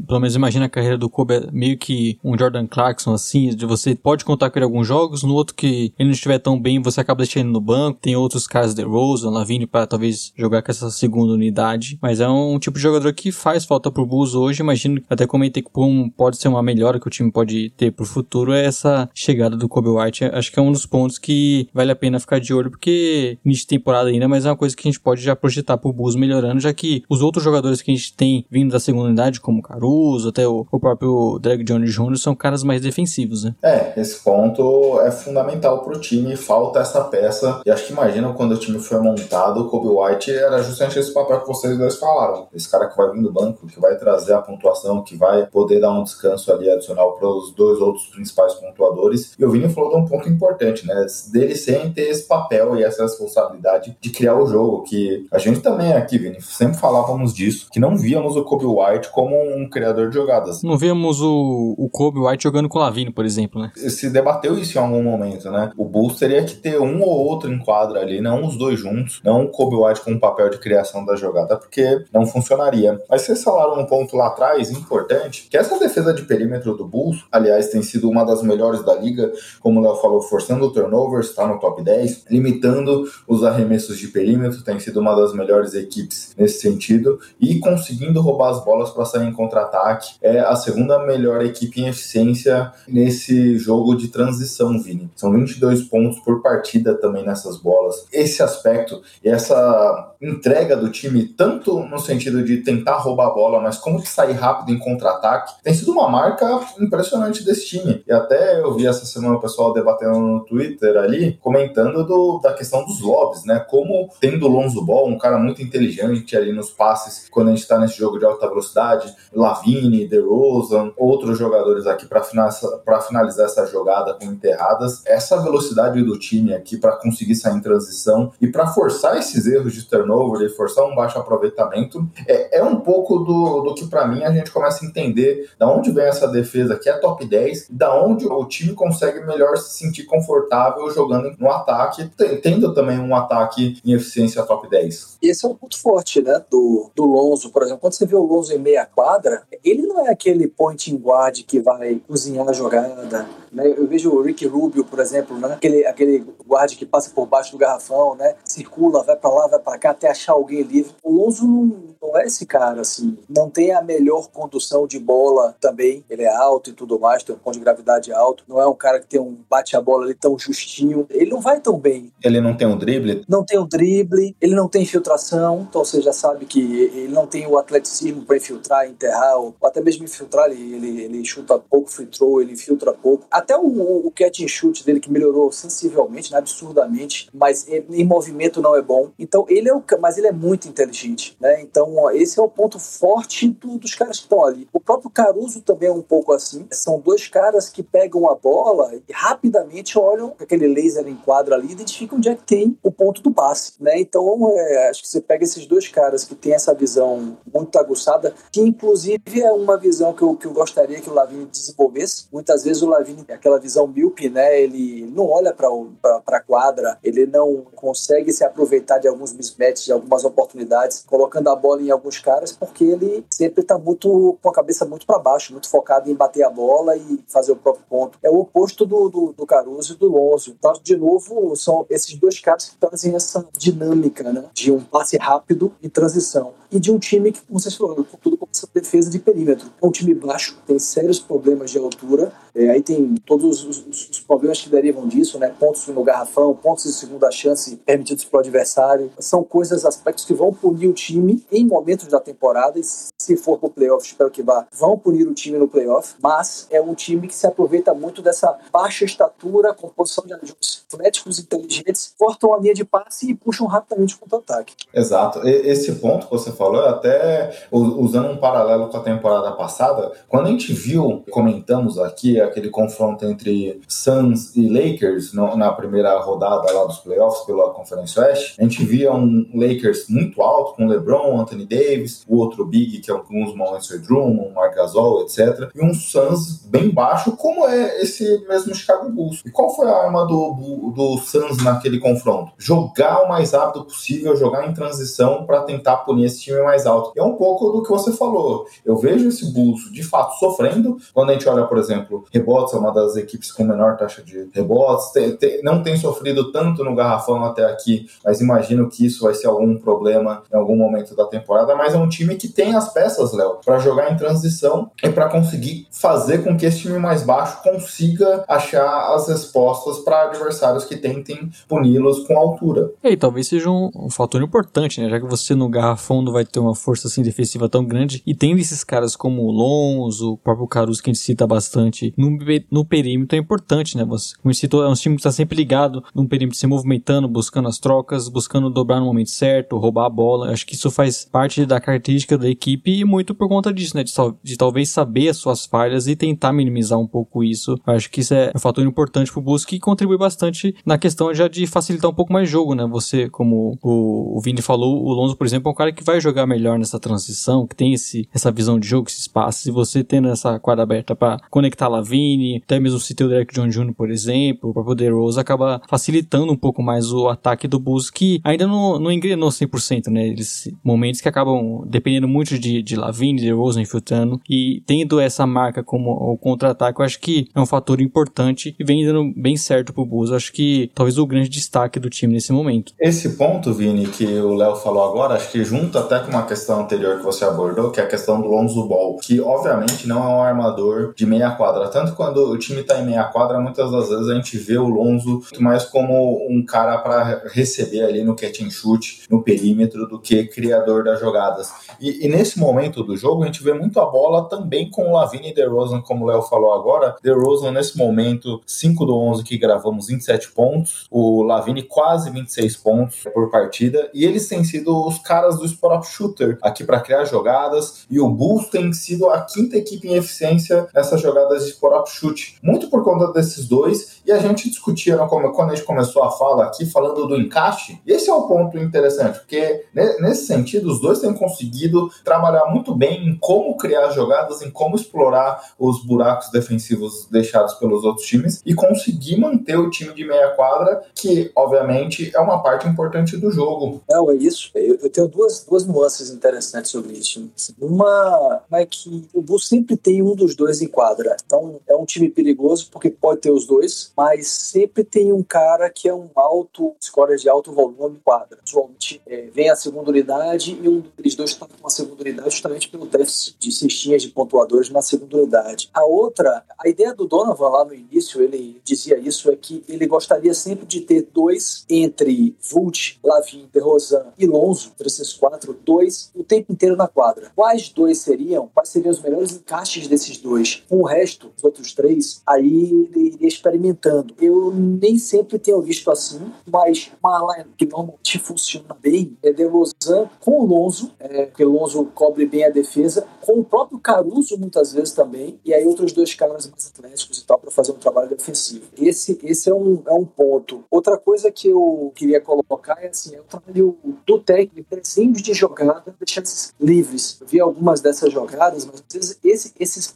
pelo menos imagina a carreira do Kobe, é meio que um Jordan Clarkson, assim, de você pode contar com ele em alguns jogos, no outro que ele não estiver tão bem, você acaba deixando ele no banco, tem outros caras de Rose, Lavine para talvez jogar com essa segunda unidade, mas é um tipo de jogador que faz falta pro Bulls hoje, imagino, até comentei que pode ser uma melhora que o time pode ter pro futuro é essa chegada do Kobe White. Acho que é um dos pontos que vale a pena ficar de olho, porque início de temporada ainda, mas é uma coisa que a gente pode já projetar pro Bulls melhorando, já que os outros jogadores que a gente tem vindo da segunda unidade, como Caruso, até o, o próprio Drag Johnny Jr., são caras mais defensivos, né? É, esse ponto é fundamental para o time, falta essa peça. E acho que imagina quando o time foi montado, o Kobe White era justamente esse papel que vocês dois falaram. Esse cara que vai vir do banco, que vai trazer a pontuação, que vai poder dar um descanso ali adicional para os dois outros principais pontuadores. E o Vini falou de um ponto importante, né? Dele sem ter esse papel e essa responsabilidade de criar o jogo, que a gente também aqui, Vini, sempre falávamos disso, que não víamos o Kobe White como um criador de jogadas. Não vemos o, o Kobe White jogando com o Lavine, por exemplo, né? Se debateu isso em algum momento, né? O Bulls teria que ter um ou outro em quadra ali, não os dois juntos, não o Kobe White com o papel de criação da jogada, porque não funcionaria. Mas vocês falaram um ponto lá atrás, importante, que essa defesa de perímetro do Bulls, aliás, tem sido uma das melhores da liga, como o Léo falou, forçando turnovers, está no top 10, limitando os arremessos de perímetro, tem sido uma das melhores equipes nesse sentido, e conseguindo roubar as bolas para sair em contra-ataque. É a segunda melhor equipe em eficiência nesse jogo de transição, Vini. São 22 pontos por partida também nessas bolas. Esse aspecto e essa entrega do time, tanto no sentido de tentar roubar a bola, mas como sair rápido em contra-ataque, tem sido uma marca impressionante desse time. E até eu vi essa semana o pessoal debatendo no Twitter ali, comentando do, da questão dos lobbies, né? Como tendo o Lonzo Ball, um cara muito inteligente ali nos passes, quando a gente tá nesse jogo de alta velocidade, Lavine, DeRozan, outros jogadores aqui para finalizar, finalizar essa jogada com enterradas, essa velocidade do time aqui para conseguir sair em transição e para forçar esses erros de turnover e forçar um baixo aproveitamento, é, é um pouco do, do que para mim a gente começa a entender da onde vem essa defesa que é top 10, da onde o time consegue melhor se sentir confortável jogando no ataque, tendo também um ataque em eficiência top 10. E esse é um ponto forte, né, do, do Lonzo, por exemplo. Quando você vê o Lonzo em meia quadra, ele não é aquele point guard que vai cozinhar a jogada, né? Eu vejo o Rick Rubio, por exemplo, né? aquele, aquele guarda que passa por baixo do garrafão, né? circula, vai para lá, vai para cá até achar alguém livre. O Lonzo não, não é esse cara, assim. Não tem a melhor condução de bola também. Ele é alto e tudo mais, tem um ponto de gravidade alto. Não é um cara que tem um bate a bola ali tão justinho. Ele não vai tão bem. Ele não tem um drible? Não tem um drible, ele não tem infiltração, então você já sabe que ele não tem o atleticismo para infiltrar, enterrar, ou até mesmo infiltrar, ele, ele, ele chuta pouco free throw, ele infiltra pouco. Até o, o catch and shoot dele, que melhorou sensivelmente, né, absurdamente, mas em movimento não é bom. Então ele é o, mas ele é muito inteligente, né? Então ó, esse é o ponto forte do, dos caras que estão ali. O próprio Caruso também é um pouco assim. São dois caras que pegam a bola e rapidamente olham aquele laser em quadro ali, e identificam onde é que tem o ponto do passe, né? Então é, acho que você pega esses dois caras que têm essa visão muito aguçada, que inclusive é uma visão que eu, que eu gostaria que o Lavini desenvolvesse. Muitas vezes o Lavini aquela visão míope, né? Ele não olha para a quadra, ele não consegue se aproveitar de alguns mismatches, de algumas oportunidades, colocando a bola em alguns caras, porque ele sempre está muito com a cabeça muito para baixo, muito focado em bater a bola e fazer o próprio ponto. É o oposto do, do, do Caruso e do Lonzo. Então, de novo, são esses dois caras que trazem essa dinâmica, né? De um passe rápido e transição. E de um time que, como vocês falaram, tudo com essa defesa de perímetro. É um time baixo, tem sérios problemas de altura, é, aí tem todos os, os, problemas que derivam disso, né? Pontos no garrafão, pontos de segunda chance permitidos para o adversário. São coisas, aspectos que vão punir o time em momentos da temporada. E se for para o playoff, espero que vá, vão punir o time no playoff. Mas é um time que se aproveita muito dessa baixa estatura, composição de adjuntos atléticos inteligentes, cortam a linha de passe e puxam rapidamente o contra-ataque. Exato. Esse ponto que você falou, até usando um paralelo com a temporada passada, quando a gente viu, comentamos aqui, aquele confronto entre Suns e Lakers no, na primeira rodada lá dos playoffs pela Conferência Oeste, a gente via um Lakers muito alto, com LeBron, Anthony Davis, o outro Big, que é alguns momentos foi Drummond, Mark Gasol, etc. E um Suns bem baixo, como é esse mesmo Chicago Bulls. E qual foi a arma do, do Suns naquele confronto? Jogar o mais rápido possível, jogar em transição para tentar punir esse time mais alto. E é um pouco do que você falou. Eu vejo esse Bulls, de fato, sofrendo. Quando a gente olha, por exemplo, rebotes, é uma das equipes com menor taxa de rebotes, tem, tem, não tem sofrido tanto no garrafão até aqui, mas imagino que isso vai ser algum problema em algum momento da temporada. Mas é um time que tem as peças Léo, para jogar em transição e para conseguir fazer com que esse time mais baixo consiga achar as respostas para adversários que tentem puni-los com altura. E aí, talvez seja um, um, fator importante, né? Já que você no garrafão não vai ter uma força assim defensiva tão grande e tendo esses caras como o Lonzo, o próprio Caruso que a gente cita bastante no, no perímetro é importante, né? Você, como gente citou, é um time que está sempre ligado no perímetro, se movimentando, buscando as trocas, buscando dobrar no momento certo, roubar a bola. Acho que isso faz parte da característica da equipe e muito por conta disso, né? De, de talvez saber as suas falhas e tentar minimizar um pouco isso. Acho que isso é um fator importante pro Busque e contribui bastante na questão já de facilitar um pouco mais jogo, né? Você, como o, o Vini falou, o Lonzo, por exemplo, é um cara que vai jogar melhor nessa transição, que tem esse, essa visão de jogo, esse espaço. E você tendo essa quadra aberta para conectar Lavine, até mesmo se o Derek John Jr., por exemplo, para poder Rose, acaba facilitando um pouco mais o ataque do Bulls, que ainda não, não engrenou 100%, né? Eles, momentos que acabam dependendo muito de, de Lavine, de Rose infiltrando, e tendo essa marca como o contra-ataque, eu acho que é um fator importante e vem dando bem certo pro Bulls. Eu acho que talvez o grande destaque do time nesse momento. Esse ponto, Vini, que o Léo falou agora, acho que junta até com uma questão anterior que você abordou, que é a questão do Lonzo Ball, que obviamente não é um armador de meia quadra. Tanto quando o time tá em meia quadra, muitas das vezes a gente vê o Lonzo muito mais como um cara para receber ali no catch and shoot, no perímetro, do que criador das jogadas. E, e, nesse momento do jogo, a gente vê muito a bola também com o Lavine e DeRozan, como o Léo falou agora. DeRozan, nesse momento, 5 do 11 que gravamos, 27 pontos. O Lavine, quase 26 pontos por partida. E eles têm sido os caras do spot-up shooter aqui para criar jogadas. E o Bulls tem sido a quinta equipe em eficiência nessas jogadas de spot-up shoot. Muito por conta desses dois. E a gente discutia quando a gente começou a fala aqui, falando do encaixe. Esse é o ponto interessante, porque nesse sentido, os dois têm conseguido trabalhar muito bem em como criar jogadas, em como explorar os buracos defensivos deixados pelos outros times e conseguir manter o time de meia quadra, que obviamente é uma parte importante do jogo. Não, é isso. Eu, eu tenho duas, duas nuances interessantes sobre isso. Uma é que o Bulls sempre tem um dos dois em quadra. Então é um time perigoso porque pode ter os dois, mas sempre tem um cara que é um alto, scorer de alto volume quadra. Usualmente é, vem a segunda unidade e um dos dois está com a segunda unidade justamente pelo déficit de cestinhas de pontuadores na segunda unidade. A outra, a ideia do Donovan lá no início, ele dizia isso, é que ele gostaria sempre de ter dois entre Vult, Lavin, DeRozan e Lonzo, entre esses quatro, dois o tempo inteiro na quadra. Quais dois seriam? Quais seriam os melhores encaixes desses dois? Com o resto, os outros três, aí ele iria experimentando. Eu nem sempre tenho visto assim, mas uma line que normalmente funciona bem é DeRozan com o Lonzo, é, porque o Lonzo cobre bem a defesa, com o próprio Caruso muitas vezes também, e aí outros dois caras mais atléticos e tal para fazer um trabalho defensivo. Esse, esse é, um, é um ponto. Outra coisa que eu queria colocar é assim, é o trabalho do técnico, desenhos de jogada, deixar esses livres. Eu vi algumas dessas jogadas, mas às vezes esse, esses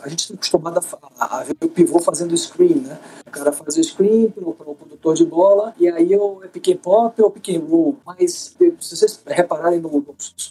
a gente está acostumado a, a, ver o pivô fazendo screen, né? O cara faz o screen para o condutor de bola, e aí é pick and pop ou pick and roll. Mas se vocês repararem no,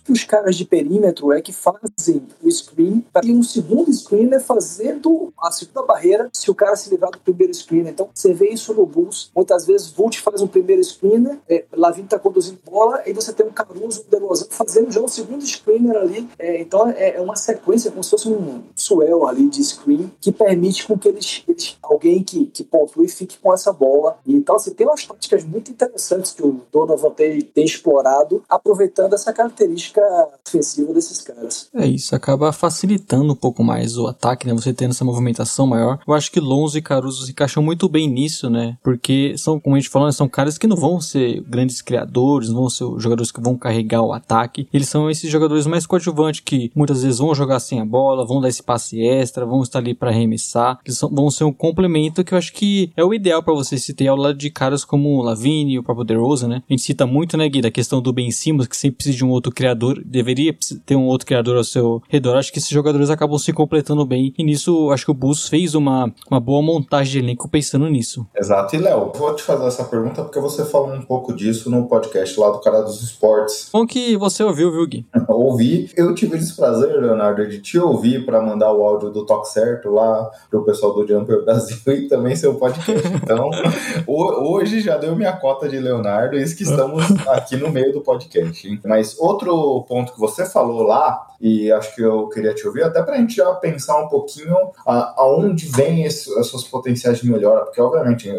os caras de perímetro é que fazem o screen e um segundo screener fazendo a segunda barreira se o cara se livrar do primeiro screener. Então você vê isso no Bulls. Muitas vezes Vult faz um primeiro screener, é, Lavin tá conduzindo bola, e você tem um Caruso, um DeRozan fazendo já um segundo screener ali. É, então é, é, uma sequência, como se fosse um swell ali de screen que permite com que eles, eles alguém que, que pontue fique com essa bola. Então assim, tem umas táticas muito interessantes que o Donovan tem, tem explorado, aproveitando essa característica ofensiva desses caras. É isso, acaba facilitando um pouco mais o ataque, né? Você tendo essa movimentação maior. Eu acho que Lonzo e Caruso se encaixam muito bem nisso, né? Porque são, como a gente falou, né? são caras que não vão ser grandes criadores, não vão ser jogadores que vão carregar o ataque. Eles são esses jogadores mais coadjuvantes que muitas vezes vão jogar sem a bola, vão dar esse passe extra, vão estar ali para arremessar. Eles são, vão ser um complemento que eu acho que é o ideal para você se ter ao lado de caras como o Lavine, o próprio DeRozan, né? A gente cita muito, né, Gui, da questão do Ben Simmons, que sempre precisa de um outro criador, deveria ter um outro criador ao seu, redor. Acho que esses jogadores acabam se completando bem. E nisso, acho que o Bulls fez uma, uma boa montagem de elenco pensando nisso. Exato. E Léo, vou te fazer essa pergunta porque você falou um pouco disso no podcast lá do cara dos esportes. Bom que você ouviu, viu, Gui? ouvi. Eu tive esse prazer, Leonardo, de te ouvir para mandar o áudio do Toque Certo lá pro pessoal do Jumper Brasil e também seu podcast. Então, hoje já deu minha cota de Leonardo, isso que estamos aqui no meio do podcast. Mas outro ponto que você falou lá, e acho que eu queria te ouvir, até para a gente já pensar um pouquinho a, aonde vem esse, essas potenciais de melhora, porque obviamente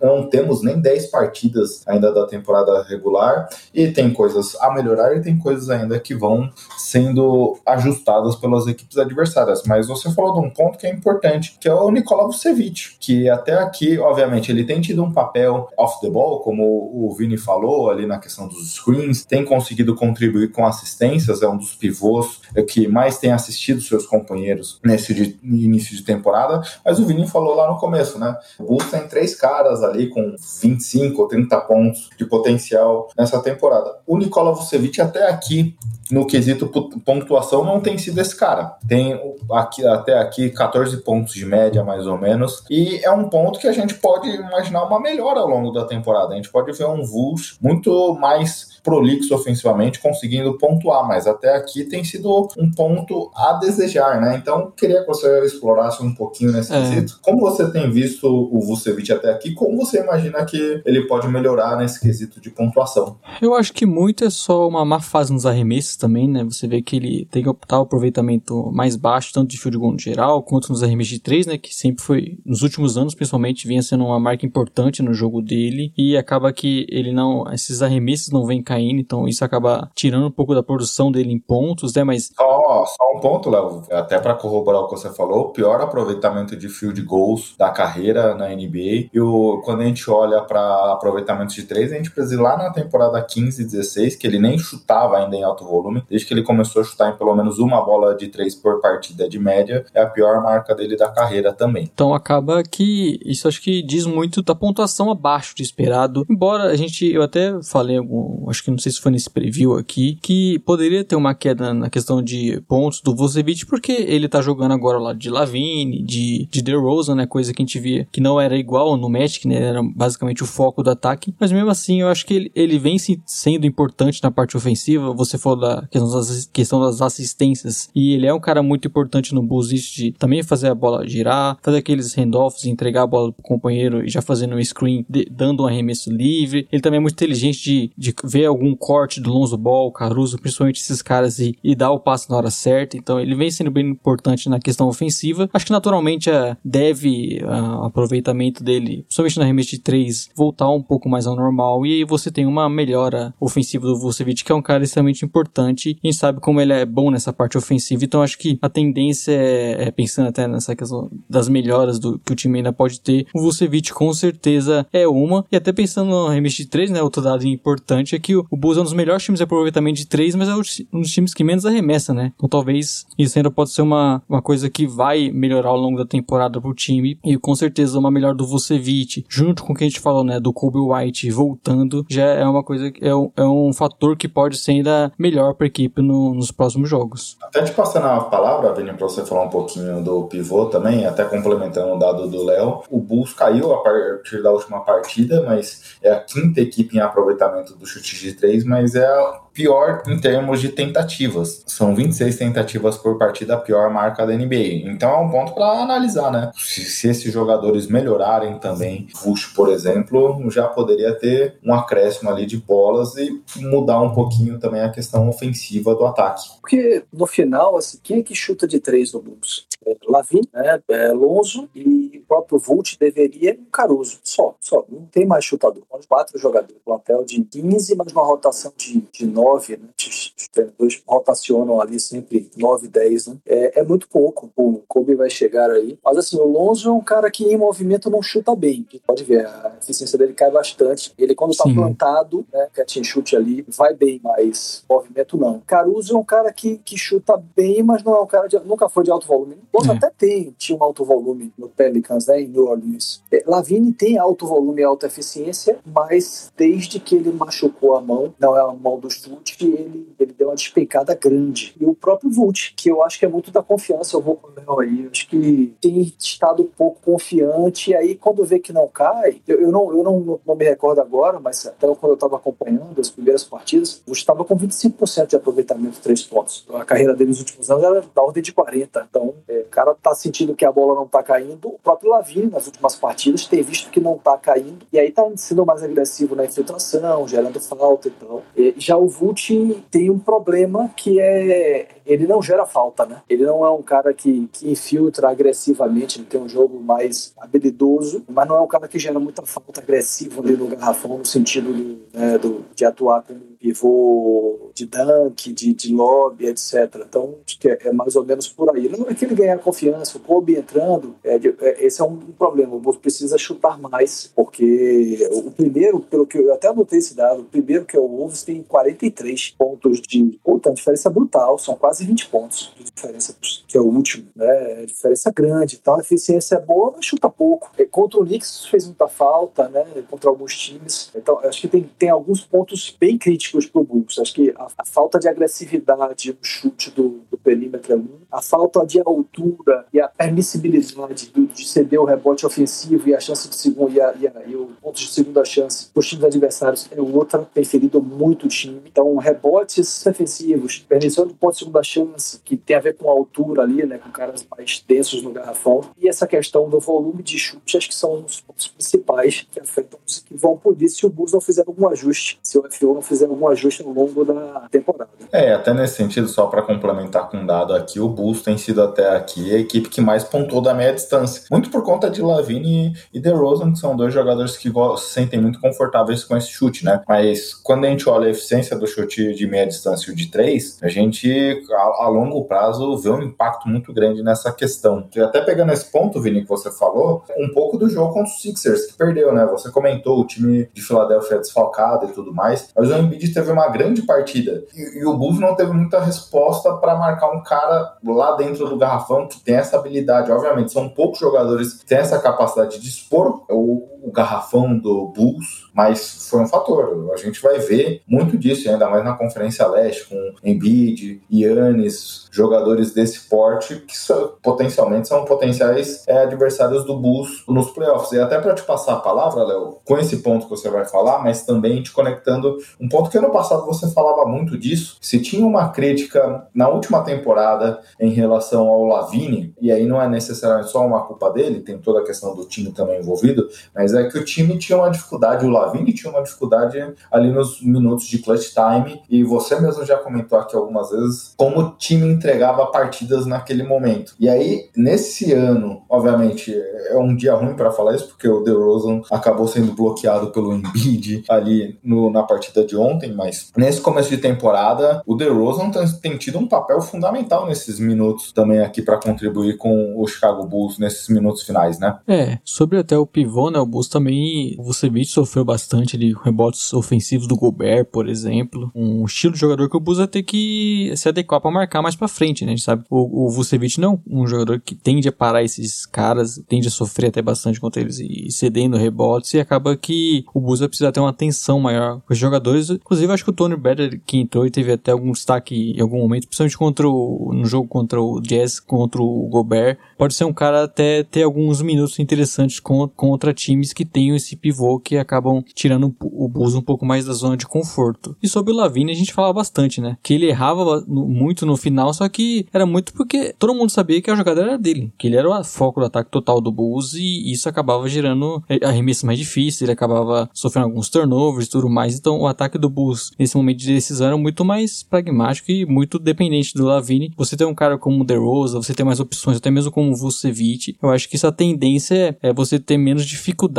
não temos nem 10 partidas ainda da temporada regular e tem coisas a melhorar e tem coisas ainda que vão sendo ajustadas pelas equipes adversárias. Mas você falou de um ponto que é importante, que é o Nikola Vucevic, que até aqui, obviamente, ele tem tido um papel off the ball, como o Vini falou ali na questão dos screens, tem conseguido contribuir com assistências, é um dos pivôs que mais tem assistido seus companheiros nesse de, início de temporada, mas o Vini falou lá no começo, né? O Bulls tem três caras ali com 25 ou 30 pontos de potencial nessa temporada. O Nikola Vucevic até aqui no quesito pontuação não tem sido esse cara. Tem aqui, até aqui 14 pontos de média, mais ou menos. E é um ponto que a gente pode imaginar uma melhora ao longo da temporada. A gente pode ver um Vulls muito mais prolixo ofensivamente, conseguindo pontuar, mas até aqui tem sido um ponto a desejar, né? Então, queria que você explorasse um pouquinho nesse é. quesito. Como você tem visto o Vucevic até aqui, como você imagina que ele pode melhorar nesse quesito de pontuação? Eu acho que muito é só uma má fase nos arremessos também, né? Você vê que ele tem tal aproveitamento mais baixo, tanto de field goal no geral, quanto nos arremessos de três, né? Que sempre foi, nos últimos anos, principalmente, vinha sendo uma marca importante no jogo dele, e acaba que ele não, esses arremessos não vêm caindo, então isso acaba tirando um pouco da produção dele em pontos, né? Mas. Só, só um ponto, Léo, até para corroborar o que você falou, o pior aproveitamento de field goals da carreira na NBA. E o, quando a gente olha para aproveitamento de três, a gente precisa ir lá na temporada 15 e 16, que ele nem chutava ainda em alto volume, desde que ele começou a chutar em pelo menos uma bola de três por partida de média, é a pior marca dele da carreira também. Então acaba que isso acho que diz muito da pontuação abaixo de esperado. Embora a gente, eu até falei, algum, que não sei se foi nesse preview aqui, que poderia ter uma queda na questão de pontos do Vucevic, porque ele tá jogando agora lá de Lavine, de, de DeRozan, né, coisa que a gente via que não era igual no Magic, né, era basicamente o foco do ataque, mas mesmo assim eu acho que ele, ele vem se, sendo importante na parte ofensiva, você falou da questão das, questão das assistências, e ele é um cara muito importante no Bulls, isso de também fazer a bola girar, fazer aqueles handoffs, entregar a bola pro companheiro e já fazendo um screen, de, dando um arremesso livre, ele também é muito inteligente de, de ver algum corte do Lonzo Ball, Caruso, principalmente esses caras e, e dar o passe na hora certa. Então ele vem sendo bem importante na questão ofensiva. Acho que naturalmente uh, deve uh, aproveitamento dele, principalmente na remessa de 3, voltar um pouco mais ao normal. E aí você tem uma melhora ofensiva do Vucevic, que é um cara extremamente importante. A gente sabe como ele é bom nessa parte ofensiva. Então acho que a tendência é, é pensando até nessa questão das melhoras do que o time ainda pode ter. O Vucevic com certeza é uma. E até pensando no remessa de 3, né? Outro dado importante é que o, o Bulls é um dos melhores times de aproveitamento de três, mas é um dos times que menos arremessa, né? Então talvez isso ainda pode ser uma, uma coisa que vai melhorar ao longo da temporada pro time. E com certeza uma melhor do Vucevic, junto com o que a gente falou, né? Do Kobe White voltando, já é uma coisa, é um, é um fator que pode ser ainda melhor pra equipe no, nos próximos jogos. Até te passando a palavra, Vini, pra você falar um pouquinho do pivô também, até complementando o dado do Léo. O Bulls caiu a partir da última partida, mas é a quinta equipe em aproveitamento do chute de três, mas é pior em termos de tentativas. São 26 tentativas por partida, a pior marca da NBA. Então é um ponto para analisar, né? Se, se, esses jogadores melhorarem também, Vush, por exemplo, já poderia ter um acréscimo ali de bolas e mudar um pouquinho também a questão ofensiva do ataque. Porque no final, assim, quem é que chuta de três no Bulls? É Lavin, né? É Lonzo e o próprio Vult deveria um Caruso. Só, só. Não tem mais chutador. Os quatro jogadores. Plantel de 15, mas uma rotação de, de 9, né? Os treinadores rotacionam ali sempre 9, 10, né? É, é muito pouco. O Kobe vai chegar aí. Mas assim, o Lonzo é um cara que em movimento não chuta bem. Pode ver, a eficiência dele cai bastante. Ele, quando tá Sim. plantado, né? Catch and shoot ali, vai bem, mas movimento não. Caruso é um cara que, que chuta bem, mas não é um cara de, nunca foi de alto volume. Boston É. até tem, tinha um alto volume no Pelicans, né, em New Orleans. É, Lavine tem alto volume e alta eficiência, mas desde que ele machucou a mão, não é a mão do chute, ele, ele deu uma despencada grande. E o próprio Vult, que eu acho que é muito da confiança, eu vou com o aí, acho que tem estado um pouco confiante, e aí quando vê que não cai, eu, eu não, eu não, não me recordo agora, mas até quando eu estava acompanhando as primeiras partidas, o Vult estava com 25% de aproveitamento de três pontos. A carreira dele nos últimos anos era da ordem de 40. Então, é, o cara tá sentindo que a bola não tá caindo. O próprio Lavine, nas últimas partidas, tem visto que não tá caindo. E aí tá sendo mais agressivo na infiltração, gerando falta e tal. E já o Vult tem um problema que é. Ele não gera falta, né? Ele não é um cara que, que infiltra agressivamente, ele tem um jogo mais habilidoso, mas não é um cara que gera muita falta agressiva ali no garrafão, no sentido do, né, do- de atuar como pivô de dunk, de, de lobby, etc. Então, acho que é, é mais ou menos por aí. Não é que ele ganhar confiança, o Kobe entrando, é, é, esse é um problema. O Bulls precisa chutar mais, porque o primeiro, pelo que eu, eu até anotei esse dado, o primeiro que é o Wolves tem 43 pontos de. Puta, uma diferença brutal, são quase 20 pontos de diferença, que é o último, né? É diferença grande. Então a eficiência é boa, mas chuta pouco. É, Contra o Knicks fez muita falta, né? Contra alguns times. Então, acho que tem, tem alguns pontos bem críticos pro Bulls. Acho que a, a falta de agressividade no chute do, do perímetro é um. A falta de altura e a permissibilidade do- de ceder o rebote ofensivo e a chance de segundo e, a, e, a, e o ponto de segunda chance para os times adversários é outra. Tem ferido muito o time. Então, rebotes defensivos, permissão de ponto de segunda chance, que tem a ver com a altura ali, né? Com caras mais densos no garrafão. E essa questão do volume de chute, acho que são os pontos principais que afetam os que vão isso se o Bulls não fizer algum ajuste, se o FO não fizer algum ajuste ao longo da temporada. É, até nesse sentido, só para complementar com um dado aqui, o Bulls tem sido até aqui a equipe que mais pontuou da meia distância. Muito por conta de Lavine e DeRozan, que são dois jogadores que se sentem muito confortáveis com esse chute, né? Mas quando a gente olha a eficiência do chute de meia distância e o de três, a gente, a, a longo prazo, vê um impacto muito grande nessa questão. E até pegando esse ponto, Vini, que você falou, um pouco do jogo contra os Sixers, que perdeu, né? Você comentou, o time de Filadélfia desfalcado e tudo mais, mas o Embiid teve uma grande partida. E, e o Bulls não teve muita resposta para marcar um cara lá dentro do garrafão que tem essa habilidade. Obviamente, são poucos jogadores que têm essa capacidade de expor o, o garrafão do Bulls, mas foi um fator. A gente vai ver muito disso, ainda mais na Conferência Leste, com Embiid, Yannis, jogadores desse porte que são- potencialmente são potenciais é, adversários do Bulls nos playoffs. E até para te passar a palavra, Léo, com esse ponto que você vai falar, mas também te conectando um ponto que ano passado você falava muito disso. Se tinha uma crítica na última temporada em relação ao Lavine, e aí não é necessariamente só uma culpa dele, tem toda a questão do time também envolvido, mas é que o time tinha uma dificuldade, o Lavine tinha uma dificuldade ali nos minutos de clutch time, e você mesmo já comentou aqui algumas vezes como o time entregava partidas naquele momento. E aí, nesse ano, obviamente, é um dia ruim para falar isso, porque o DeRozan acabou sendo bloqueado pelo Embiid ali no- na partida de ontem, mas nesse começo de temporada, o DeRozan tem, tem tido um papel fundamental nesses minutos também aqui para contribuir com o Chicago Bulls nesses minutos finais, né? É, sobre até o pivô, né, o Bulls também, o Vucevic sofreu bastante ali, rebotes ofensivos do Gobert, por exemplo, um estilo de jogador que o Bulls vai ter que se adequar pra marcar mais pra frente, né, a gente sabe, o, o Vucevic não um jogador que tende a parar esses caras, tende a sofrer até bastante contra eles e cedendo rebotes, e acaba que o Bulls vai precisar ter uma atenção maior com os jogadores, inclusive acho que o Tony Bradley que entrou e teve até algum destaque em algum momento, principalmente contra o, no jogo contra o Jazz, contra o Gobert, pode ser um cara até ter alguns minutos interessantes con- contra times que tenham esse pivô que acabam tirando o Bulls um pouco mais da zona de conforto. E sobre o Lavine a gente fala bastante, né? Que ele errava no- muito no final, só que era muito porque todo mundo sabia que a jogada era dele, que ele era o foco do ataque total do Bulls e isso acabava gerando eh, arremessos mais difíceis, ele acabava sofrendo alguns turnovers e tudo mais. Então o ataque do Bulls nesse momento de decisão era muito mais pragmático e muito dependente do Lavine. Você tem um cara como o DeRozan, você tem mais opções, até mesmo como o Vucevic. Eu acho que essa tendência é você ter menos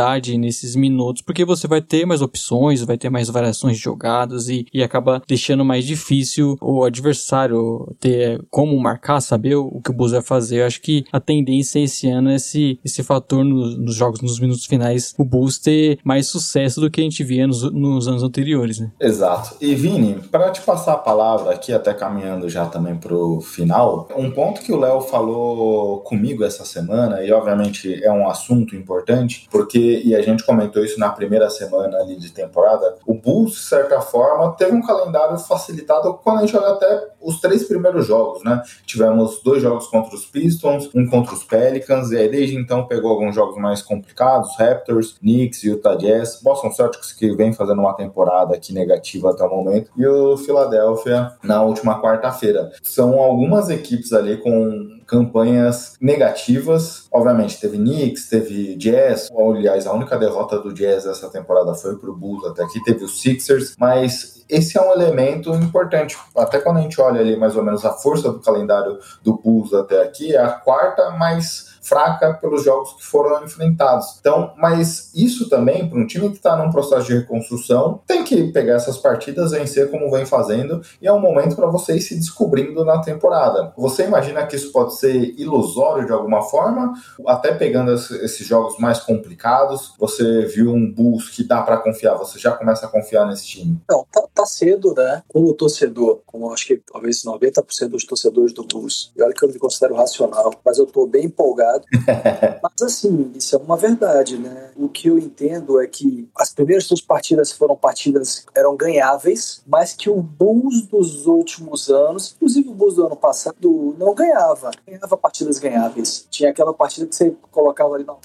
qualidade nesses minutos, porque você vai ter mais opções, vai ter mais variações de jogadas e, e acaba deixando mais difícil o adversário ter como marcar, saber o, que o Bulls vai fazer. Eu acho que a tendência esse ano é esse, esse fator no, nos jogos, nos minutos finais, o Bulls ter mais sucesso do que a gente via nos, nos anos anteriores, né? Exato. E Vini, para te passar a palavra aqui, até caminhando já também pro final, um ponto que o Léo falou comigo essa semana, e obviamente é um assunto importante, porque, e a gente comentou isso na primeira semana ali de temporada, o Bulls, de certa forma, teve um calendário facilitado quando a gente olha até os três primeiros jogos, né? Tivemos dois jogos contra os Pistons, um contra os Pelicans, e aí desde então pegou alguns jogos mais complicados, Raptors, Knicks, Utah Jazz, Boston Celtics que vem fazendo uma temporada aqui negativa até o momento, e o Philadelphia na última quarta-feira. São algumas equipes ali com campanhas negativas. Obviamente, teve Knicks, teve Jazz. Aliás, a única derrota do Jazz essa temporada foi pro Bulls até aqui. Teve os Sixers, mas esse é um elemento importante. Até quando a gente olha ali mais ou menos a força do calendário do Bulls até aqui, é a quarta mais fraca pelos jogos que foram enfrentados. Então, mas isso também, para um time que está num processo de reconstrução, tem que pegar essas partidas, vencer como vem fazendo, e é um momento para você ir se descobrindo na temporada. Você imagina que isso pode ser ilusório de alguma forma? Até pegando esses jogos mais complicados, você viu um Bulls que dá para confiar, você já começa a confiar nesse time? Não, tá, tá cedo, né? Como torcedor, como acho que talvez 90% dos torcedores do Bulls, e olha que eu me considero racional, mas eu tô bem empolgado Mas assim, isso é uma verdade, né? O que eu entendo é que as primeiras duas partidas foram partidas eram ganháveis, mas que o Bulls dos últimos anos, inclusive o Bulls do ano passado, não ganhava. Ganhava partidas ganháveis. Tinha aquela partida que você colocava ali, não,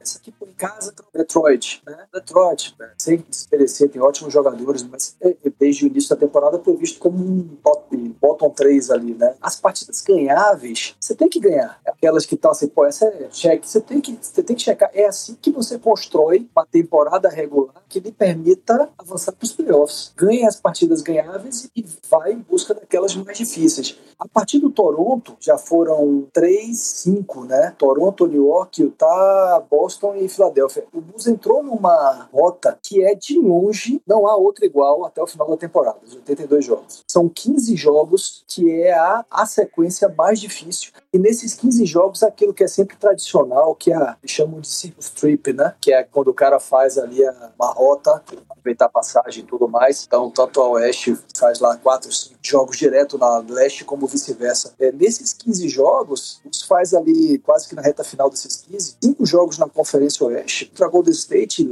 essa aqui por casa, Detroit, né? Detroit, né? sem desmerecer, tem ótimos jogadores, mas é, é, desde o início da temporada foi visto como um top, bottom 3 ali, né? As partidas ganháveis, você tem que ganhar. Aquelas que estão assim, pô, essa é check, você tem que, você tem que checar. É assim que você constrói uma temporada regular que lhe permita avançar para os playoffs. Ganha as partidas ganháveis e vai em busca daquelas mais difíceis. A partir do Toronto, já foram 3, 5, né? Toronto, New York, Utah, Boston e Filadélfia. O Bulls entrou numa rota que é de longe, não há outra igual até o final da temporada, os 82 jogos. São 15 jogos que é a, a sequência mais difícil. E nesses 15 jogos, aquilo que é sempre tradicional, que é chamam de circus trip, né? Que é quando o cara faz ali uma rota, aproveitar a passagem e tudo mais. Então, tanto a Oeste faz lá 4, 5 jogos direto na Leste, como vice-versa. É, nesses 15 jogos, os faz ali, quase que na reta final desses 15, cinco jogos na Conferência Oeste. Contra Golden State,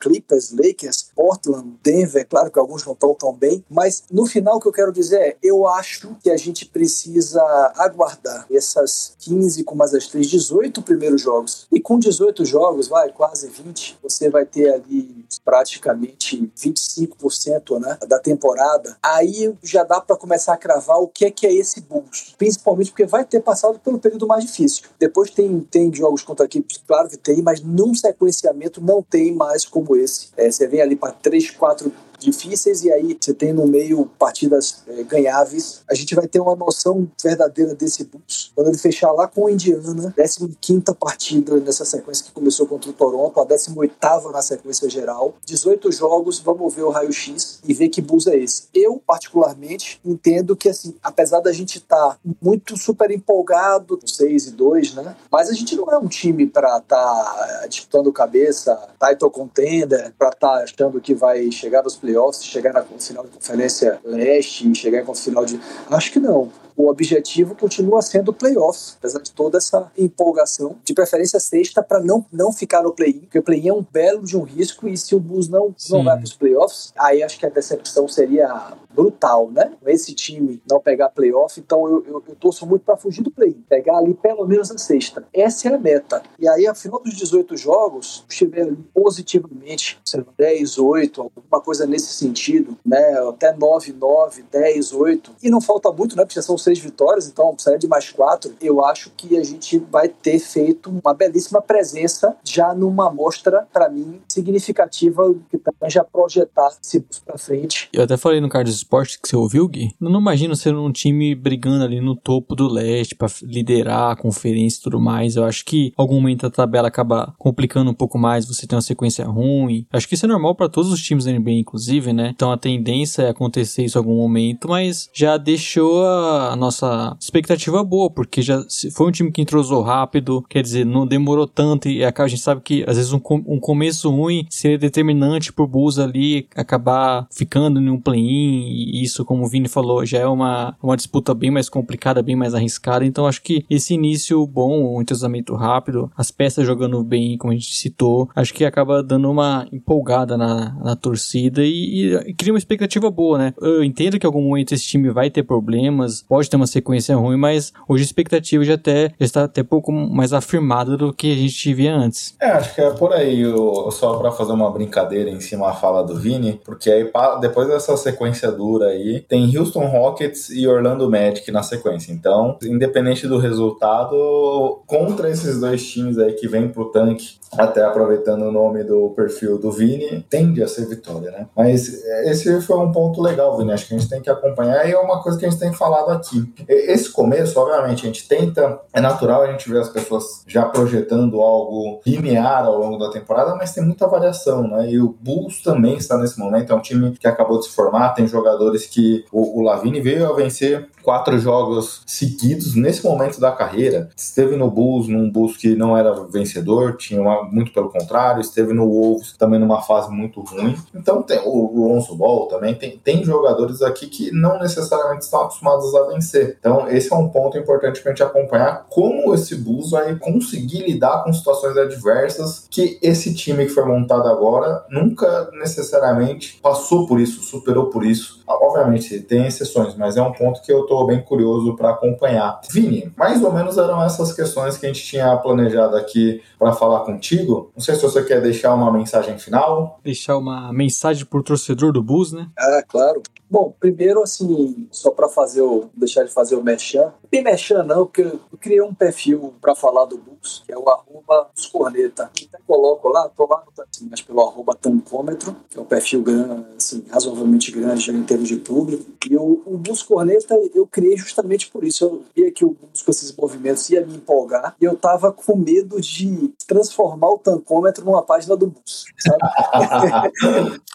Clippers, Lakers, Portland, Denver, claro que alguns não estão tão bem, mas no final o que eu quero dizer é, eu acho que a gente precisa aguardar essas 15 com mais as 3, 18 primeiros jogos. E com 18 jogos, vai, quase 20, você vai ter ali praticamente 25% né, da temporada. Aí já dá para começar a cravar o que é que é esse Bulls. Principalmente porque vai ter passado pelo período mais difícil. Depois tem, tem jogos contra equipes, claro que tem, mas num sequenciamento não tem mais como esse. É, você vem ali para 3, 4 difíceis e aí você tem no meio partidas é, ganháveis. A gente vai ter uma noção verdadeira desse Bulls quando ele fechar lá com o Indiana, 15 partida nessa sequência que começou contra o Toronto, a 18 na sequência geral. 18 jogos, vamos ver o raio-x e ver que Bulls é esse. Eu, particularmente, entendo que, assim, apesar da gente estar tá muito super empolgado, 6 e 2, né? Mas a gente não é um time para estar tá disputando cabeça, title contender, para estar tá achando que vai chegar nos playoffs playoffs, chegar na final de conferência leste, chegar em final de. Acho que não o objetivo continua sendo playoffs, apesar de toda essa empolgação, de preferência sexta para não, não ficar no play-in, porque o play-in é um belo de um risco e se o Bulls não, não vai para os playoffs, aí acho que a decepção seria brutal, né? Esse time não pegar playoff, então eu, eu, eu torço muito para fugir do play-in, pegar ali pelo menos a sexta. Essa é a meta. E aí, ao final dos 18 jogos, estiver ali positivamente, sei lá, 10, 8, alguma coisa nesse sentido, né? Até 9, 9, 10, 8, e não falta muito, né? Porque são seis vitórias, então precisa de mais quatro. Eu acho que a gente vai ter feito uma belíssima presença já numa amostra, para mim, significativa, que também já projetar se para frente. Eu até falei no Carlos Esporte que você ouviu, Gui. Eu não imagino ser um time brigando ali no topo do leste para liderar a conferência e tudo mais. Eu acho que algum momento a tabela acaba complicando um pouco mais, você tem uma sequência ruim. Acho que isso é normal para todos os times da NBA, inclusive, né? Então a tendência é acontecer isso em algum momento, mas já deixou a nossa expectativa boa, porque já foi um time que entrosou rápido, quer dizer, não demorou tanto e a gente sabe que às vezes um, um começo ruim seria determinante pro Bulls ali acabar ficando em um play-in e isso, como o Vini falou, já é uma, uma disputa bem mais complicada, bem mais arriscada, então acho que esse início bom, um entrosamento rápido, as peças jogando bem, como a gente citou, acho que acaba dando uma empolgada na, na torcida e, e cria uma expectativa boa, né? Eu entendo que em algum momento esse time vai ter problemas, pode ter uma sequência ruim, mas hoje a expectativa já, até, já está até pouco mais afirmada do que a gente via antes. É, acho que é por aí, eu, só para fazer uma brincadeira em cima da fala do Vini, porque aí depois dessa sequência dura aí, tem Houston Rockets e Orlando Magic na sequência. Então, independente do resultado, contra esses dois times aí que vêm pro tanque, até aproveitando o nome do perfil do Vini, tende a ser vitória, né? Mas esse foi um ponto legal, Vini, acho que a gente tem que acompanhar e é uma coisa que a gente tem falado aqui. Esse começo, obviamente, a gente tenta, é natural a gente ver as pessoas já projetando algo linear ao longo da temporada, mas tem muita variação, né? E o Bulls também está nesse momento, é um time que acabou de se formar, tem jogadores que o, o Lavini veio a vencer quatro jogos seguidos nesse momento da carreira. Esteve no Bulls, num Bulls que não era vencedor, tinha uma, muito pelo contrário, esteve no Wolves também numa fase muito ruim. Então tem o Lonzo Ball também, tem, tem jogadores aqui que não necessariamente estão acostumados a vencer. Então esse é um ponto importante para a gente acompanhar como esse Bulls vai conseguir lidar com situações adversas que esse time que foi montado agora nunca necessariamente passou por isso, superou por isso. Obviamente tem exceções, mas é um ponto que eu estou bem curioso para acompanhar. Vini, mais ou menos eram essas questões que a gente tinha planejado aqui para falar contigo. Não sei se você quer deixar uma mensagem final. Deixar uma mensagem para o torcedor do Bus, né? Ah, claro. Bom, primeiro, assim, só para fazer o. deixar de fazer o Mechan. Bem Mechan não, porque eu criei um perfil para falar do Bus, que é o arroba Corneta. Até coloco lá, tô lá no assim, mas pelo arroba tancômetro, que é um perfil grande, assim, razoavelmente grande em termos de público. E o, o Bus Corneta eu criei justamente por isso. Eu via que o Bus com esses movimentos ia me empolgar e eu tava com medo de transformar o tancômetro numa página do Bus, sabe?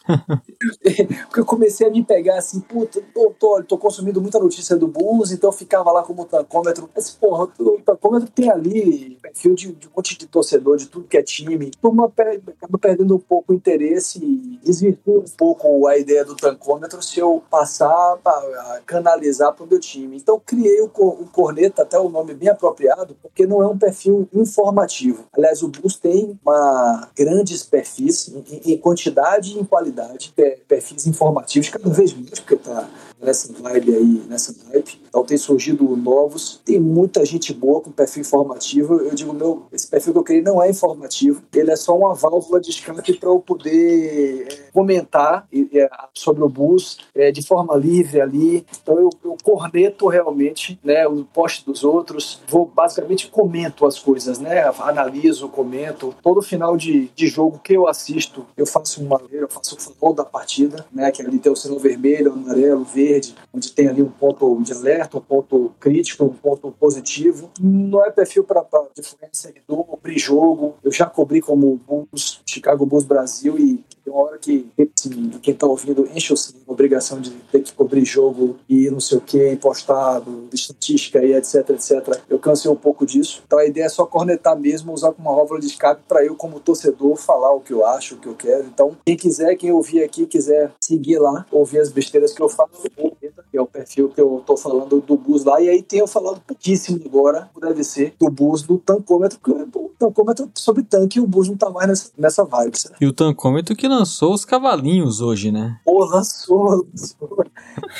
porque eu comecei a me pegar assim, puta, tô, tô, tô consumindo muita notícia do Bulls, então eu ficava lá como tancômetro. Mas, porra, o tancômetro tem ali perfil de, de um monte de torcedor, de tudo que é time. Turma acaba perdendo um pouco o interesse e desvirtua um pouco a ideia do tancômetro se eu passar a canalizar para o meu time. Então criei o, o Corneta, até o nome bem apropriado, porque não é um perfil informativo. Aliás, o Bulls tem uma grandes perfis em, em quantidade e em qualidade, perfis informativos cada vez mais porque tá nessa vibe aí, nessa vibe. Então tem surgido novos, tem muita gente boa com perfil informativo. Eu digo, meu, esse perfil que eu criei não é informativo, ele é só uma válvula de escape para eu poder é, comentar é, sobre o bus é, de forma livre ali. Então eu, eu corneto realmente né, o post dos outros, vou basicamente comento as coisas, né? Analiso, comento. Todo final de, de jogo que eu assisto, eu faço uma eu faço o futebol da partida, né? Que ali tem o sinal vermelho, amarelo, verde, onde tem ali um ponto de alerta um ponto crítico, um ponto positivo. Não é perfil para influência seguidor, cobrir jogo. Eu já cobri como Bulls, Chicago Bulls Brasil e tem uma hora que assim, quem está ouvindo enche o a obrigação de ter que cobrir jogo e não sei o que, postado, estatística e etc, etc. Eu cansei um pouco disso. Então a ideia é só cornetar mesmo, usar como uma válvula de escape para eu, como torcedor, falar o que eu acho, o que eu quero. Então, quem quiser, quem ouvir aqui, quiser seguir lá, ouvir as besteiras que eu falo, que é o perfil que eu tô falando do bus lá. E aí tenho falado pouquíssimo agora, deve ser, do bus do tancômetro, porque o tancômetro sobre tanque e o bus não tá mais nessa, nessa vibe. E o tancômetro que lançou os cavalinhos hoje, né? Pô, lançou, lançou.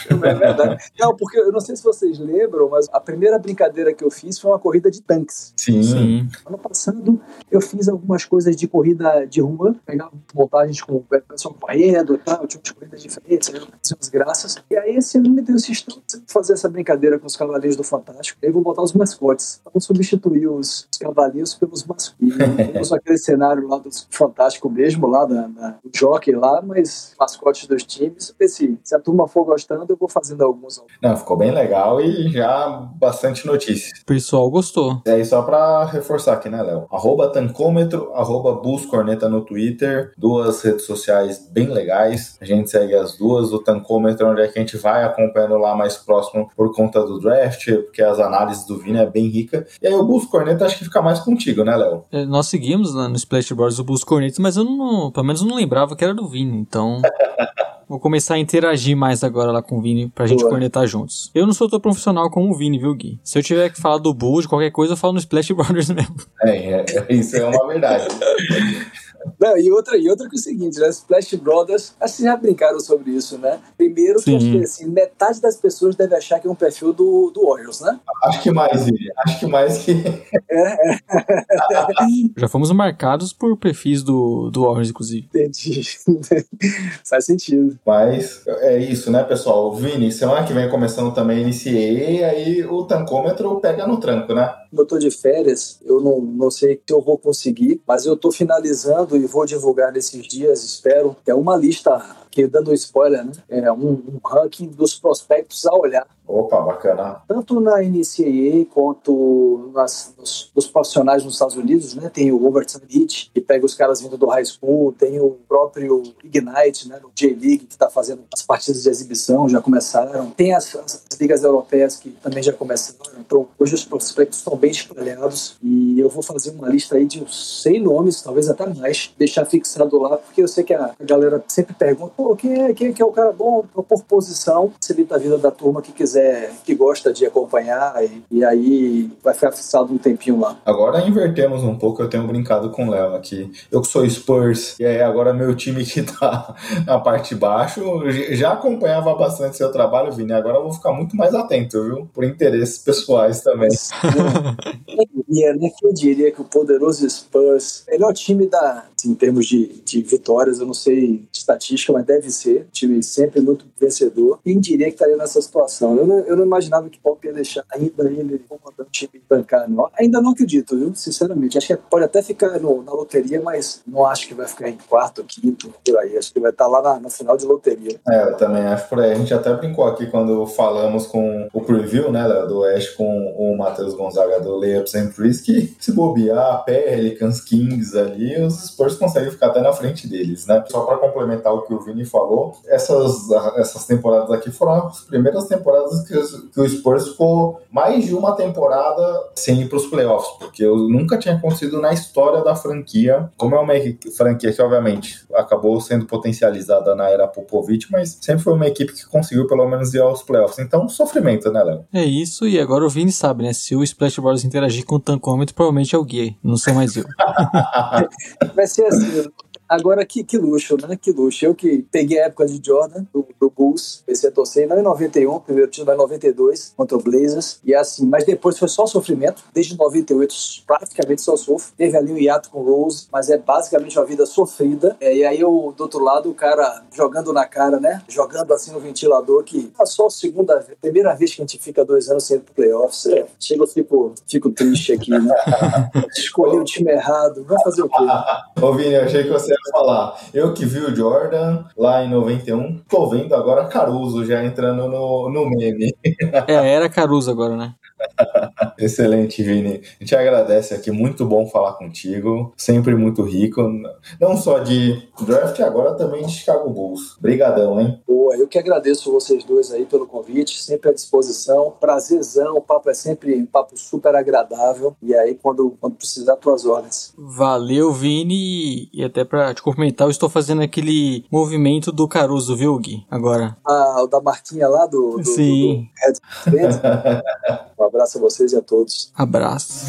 É verdade. Não, porque eu não sei se vocês lembram, mas a primeira brincadeira que eu fiz foi uma corrida de tanques. Sim. Sim. Ano passado eu fiz algumas coisas de corrida de rua, pegava montagens com o pessoal correndo e tal, tinha umas corridas diferentes, eu fazia umas graças. E aí esse ano me deu esse instante de fazer essa brincadeira com os cavalinhos do Fantástico. Aí vou botar os mascotes. Vamos substituir os, os cavalinhos pelos mascotes. Temos aquele cenário lá do Fantástico mesmo, lá da, da, do jockey lá, mas mascotes dos times. Se, se a turma for gostando, eu vou fazendo alguns. Não, ficou bem legal e já bastante notícia. O pessoal gostou. E aí, só pra reforçar aqui, né, Léo? Arroba Tancômetro, arroba Buscorneta no Twitter, duas redes sociais bem legais. A gente segue as duas. O Tancômetro, onde é que a gente vai acompanhando lá mais próximo por conta do draft, porque as análises do Vini é bem rica. E aí, o Buscorneta acho que fica mais contigo, né, Léo? É, Nós seguimos né, no Splash Bros. o Bus Cornetas, mas eu não, pelo menos eu não lembrava que era do Vini, então. Vou começar a interagir mais agora lá com o Vini pra gente Boa. cornetar juntos. Eu não sou tão profissional como o Vini, viu, Gui? Se eu tiver que falar do Bull, de qualquer coisa, eu falo no Splash Brothers mesmo. É, é, é, isso é uma verdade. Não, e outra, e outra que é o seguinte, né? Splash Brothers, acho que já brincaram sobre isso, né? Primeiro que que assim, metade das pessoas deve achar que é um perfil do, do Warriors, né? Acho que mais, Vini. Acho que mais que. Já fomos marcados por perfis do, do Warriors, inclusive. Entendi. Faz sentido. Mas é isso, né, pessoal? Vini, semana que vem começando também iniciei, aí o tancômetro pega no tranco, né? Como eu tô de férias, eu não, não sei se eu vou conseguir, mas eu tô finalizando e vou divulgar nesses dias, espero. É uma lista, que dando um spoiler, né? É um, um ranking dos prospectos a olhar. Opa, bacana. tanto na NCAA quanto nas, nos, nos profissionais nos Estados Unidos, né? Tem o Overton Elite, que pega os caras vindo do high school, tem o próprio Ignite, né? No J-League, que está fazendo as partidas de exibição, já começaram. Tem as, as- as ligas europeias que também já começaram. Então, hoje os prospectos estão bem espalhados e eu vou fazer uma lista aí de uns 100 nomes, talvez até mais, deixar fixado lá, porque eu sei que a galera sempre pergunta, pô, quem é, quem é que é o cara bom por posição? Facilita a vida da turma que quiser, que gosta de acompanhar e, e aí vai ficar fixado um tempinho lá. Agora invertemos um pouco, eu tenho brincado com o Léo aqui. Eu que sou Spurs, e aí agora meu time que tá na parte de baixo, já acompanhava bastante seu trabalho, Vini. Agora eu vou ficar muito mais atento, viu? Por interesses pessoais também. Quem diria, né? Quem diria que o poderoso Spurs, melhor time da, assim, em termos de, de vitórias, eu não sei estatística, mas deve ser. Time sempre muito vencedor. Quem diria que estaria nessa situação? Eu não, eu não imaginava que o Pop ia deixar ainda ele comandando o time bancar, não. Ainda não acredito, viu? Sinceramente. Acho que pode até ficar no- na loteria, mas não acho que vai ficar em quarto, quinto, por aí. Acho que vai estar lá na, no final de loteria. É, eu também acho por aí. A gente até brincou aqui quando falamos com o preview, né, do Oeste com o Matheus Gonzaga do Layups and Threes, que se bobear, Pelicans, Kings ali, os Spurs conseguem ficar até na frente deles, né? Só para complementar o que o Vini falou, essas, essas temporadas aqui foram as primeiras temporadas que, que o Spurs ficou mais de uma temporada sem ir para os playoffs, porque eu nunca tinha acontecido na história da franquia. Como é uma franquia que, obviamente, acabou sendo potencializada na era Popovich, mas sempre foi uma equipe que conseguiu pelo menos ir aos playoffs. Então, sofrimento, né, Léo? É isso, e agora o Vini sabe, né? Se o Splash Brothers interagir com o tancômetro, provavelmente é o Gui, não sou mais eu. Vai ser assim. Agora, que, que luxo, né? Que luxo. Eu que peguei a época de Jordan, do, do Bulls, comecei a torcer, não em 91, primeiro time em 92, contra o Blazers, e assim, mas depois foi só sofrimento. Desde 98, praticamente só sofro. Teve ali um hiato com o Rose, mas é basicamente uma vida sofrida. É, e aí, eu, do outro lado, o cara jogando na cara, né? Jogando assim no ventilador, que é só a segunda vez, primeira vez que a gente fica dois anos sem ir pro playoffs. É, chega, eu fico, fico triste aqui, né? Escolhi o time errado. Vai fazer o quê? Ô, Vini, eu achei que você ia falar. Eu que vi o Jordan lá em 91, tô vendo agora Caruso já entrando no, no meme. É era Caruso agora, né? Excelente, Vini. A gente agradece aqui, muito bom falar contigo, sempre muito rico, não só de draft, agora também de Chicago Bulls. Obrigadão, hein? Boa, eu que agradeço vocês dois aí pelo convite, sempre à disposição. Prazerzão, o papo é sempre um papo super agradável. E aí, quando, quando precisar, tuas ordens. Valeu, Vini, e até pra te cumprimentar, eu estou fazendo aquele movimento do Caruso, viu, Gui? Agora. Ah, o da marquinha lá do, do, Sim. do, do. Um abraço a vocês e a todos. Abraço.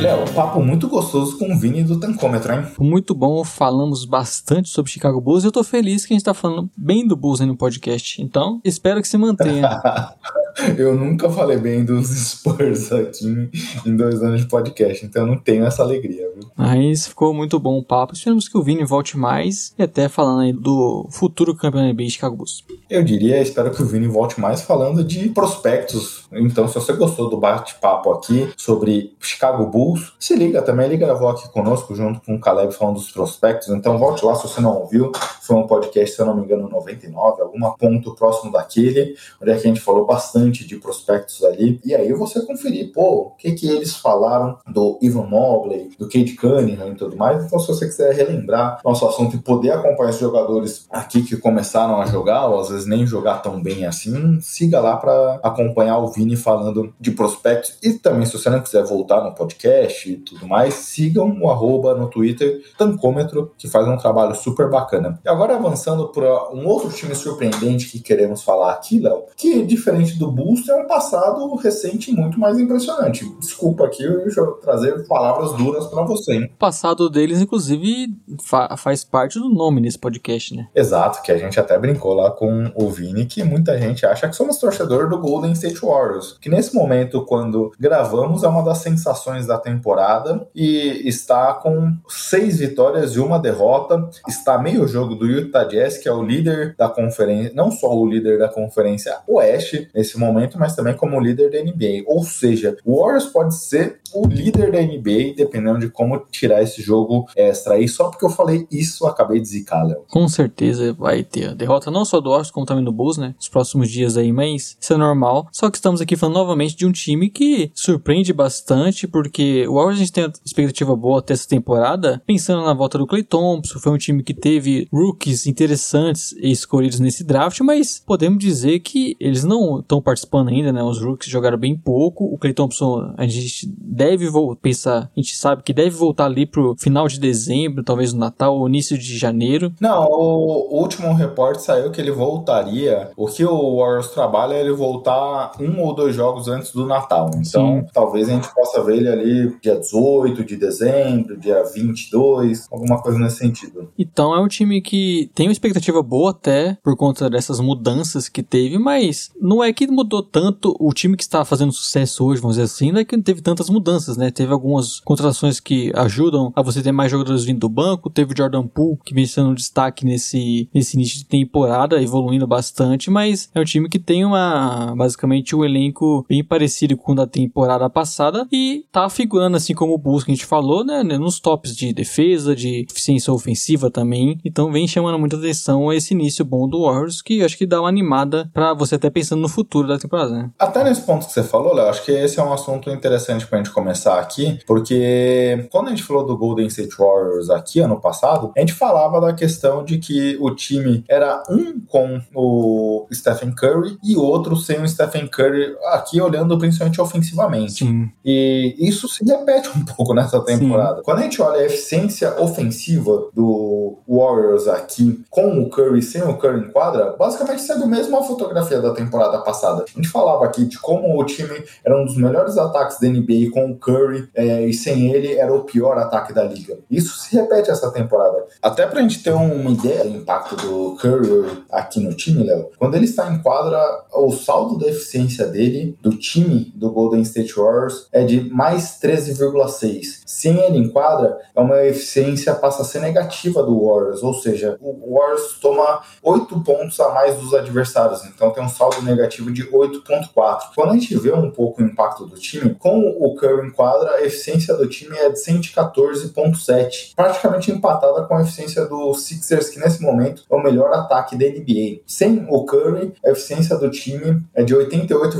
Léo, papo muito gostoso com o Vini do Tancômetro, hein? Muito bom, falamos bastante sobre Chicago Bulls e eu tô feliz que a gente tá falando bem do Bulls aí no podcast. Então, espero que se mantenha. eu nunca falei bem dos Spurs aqui em dois anos de podcast, então eu não tenho essa alegria, viu? Mas ficou muito bom o papo. Esperamos que o Vini volte mais e até falando aí do futuro campeão NBA Chicago Bulls. Eu diria, espero que o Vini volte mais falando de prospectos. Então, se você gostou do bate-papo aqui sobre Chicago Bulls, se liga também, ele gravou aqui conosco junto com o Caleb falando dos prospectos. Então, volte lá se você não ouviu. Foi um podcast, se eu não me engano, 99, algum ponto próximo daquele, onde a gente falou bastante de prospectos ali. E aí você conferir, pô, o que que eles falaram do Ivan Mobley, do Cade Cunningham e tudo mais. Então, se você quiser relembrar nosso assunto e poder acompanhar os jogadores aqui que começaram a jogar, ou às vezes nem jogar tão bem assim, siga lá para acompanhar o Vini falando de prospectos. E também, se você não quiser voltar no podcast e tudo mais, sigam o arroba no Twitter, Tancômetro, que faz um trabalho super bacana. E agora avançando para um outro time surpreendente que queremos falar aqui, Léo, que diferente do Bulls, tem um passado recente muito mais impressionante. Desculpa aqui eu trazer palavras duras para você, hein? O passado deles, inclusive, fa faz parte do nome nesse podcast, né? Exato, que a gente até brincou lá com o Vini, que muita gente acha que somos torcedor do Golden State Warriors, que nesse momento, quando gravamos, é uma das sensações da temporada e está com seis vitórias e uma derrota, está meio jogo do Utah Jazz, que é o líder da conferência, não só o líder da conferência Oeste nesse momento, mas também como líder da NBA. Ou seja, o Warriors pode ser o líder da NBA, dependendo de como tirar esse jogo extra aí. Só porque eu falei isso, acabei de zicar, Léo. Com certeza vai ter a derrota não só do Warriors, como também do Bulls, né? Nos próximos dias aí, mas isso é normal. Só que estamos aqui falando novamente de um time que surpreende bastante, porque o Warriors a gente tem uma expectativa boa até essa temporada, pensando na volta do Clay Thompson, foi um time que teve rookies interessantes escolhidos nesse draft, mas podemos dizer que eles não estão participando ainda, né? Os rookies jogaram bem pouco. O Clay Thompson, a gente deve pensar, a gente sabe que deve voltar ali pro final de dezembro, talvez no Natal ou início de janeiro. Não, o último reporte saiu que ele voltaria. O que o Warriors trabalha é ele voltar um ou dois jogos antes do Natal. Então, Sim. talvez a gente possa ver ele ali dia 18 de dezembro, dia 22, alguma coisa nesse sentido. Então, é um time que tem uma expectativa boa até por conta dessas mudanças que teve, mas não é que mudou tanto o time que está fazendo sucesso hoje, vamos dizer assim, não é que não teve tantas mudanças, né? Teve algumas contratações que ajudam a você ter mais jogadores vindo do banco, teve o Jordan Poole, que vem sendo um destaque nesse, nesse início de temporada, evoluindo bastante, mas é um time que tem uma, basicamente, um elenco bem parecido com o da temporada passada e tá figurando, assim como o Bulls que a gente falou, né? Nos tops de defesa, de eficiência ofensiva também, então vem chamando muita atenção esse início bom do Warriors, que acho que dá uma animada para você até pensando no futuro da temporada, né? Até nesse ponto que você falou, Léo, acho que esse é um assunto interessante pra gente começar aqui, porque quando a gente falou do Golden State Warriors aqui ano passado, a gente falava da questão de que o time era um com o Stephen Curry e outro sem o Stephen Curry, aqui olhando principalmente ofensivamente. Sim. E isso se repete um pouco nessa temporada. Sim. Quando a gente olha a eficiência ofensiva do Warriors aqui com o Curry sem o Curry em quadra, basicamente segue mesmo a fotografia da temporada passada. A gente falava aqui de como o time era um dos melhores ataques da NBA com o Curry é, e sem ele era o pior ataque da liga. Isso se repete essa temporada. Até pra gente ter uma ideia do impacto do Curry aqui no time, Léo, quando ele está em quadra, o saldo da eficiência dele, do time do Golden State Warriors, é de mais 13,6. Sem ele em quadra, é uma eficiência passa a ser negativa do Warriors, ou seja, o Warriors toma 8 pontos a mais dos adversários, então tem um saldo negativo de 8,4. Quando a gente vê um pouco o impacto do time, com o Curry em quadra, a eficiência do time é de 114,7, praticamente empatada com a eficiência do Sixers, que nesse momento é o melhor ataque da NBA. Sem o Curry, a eficiência do time é de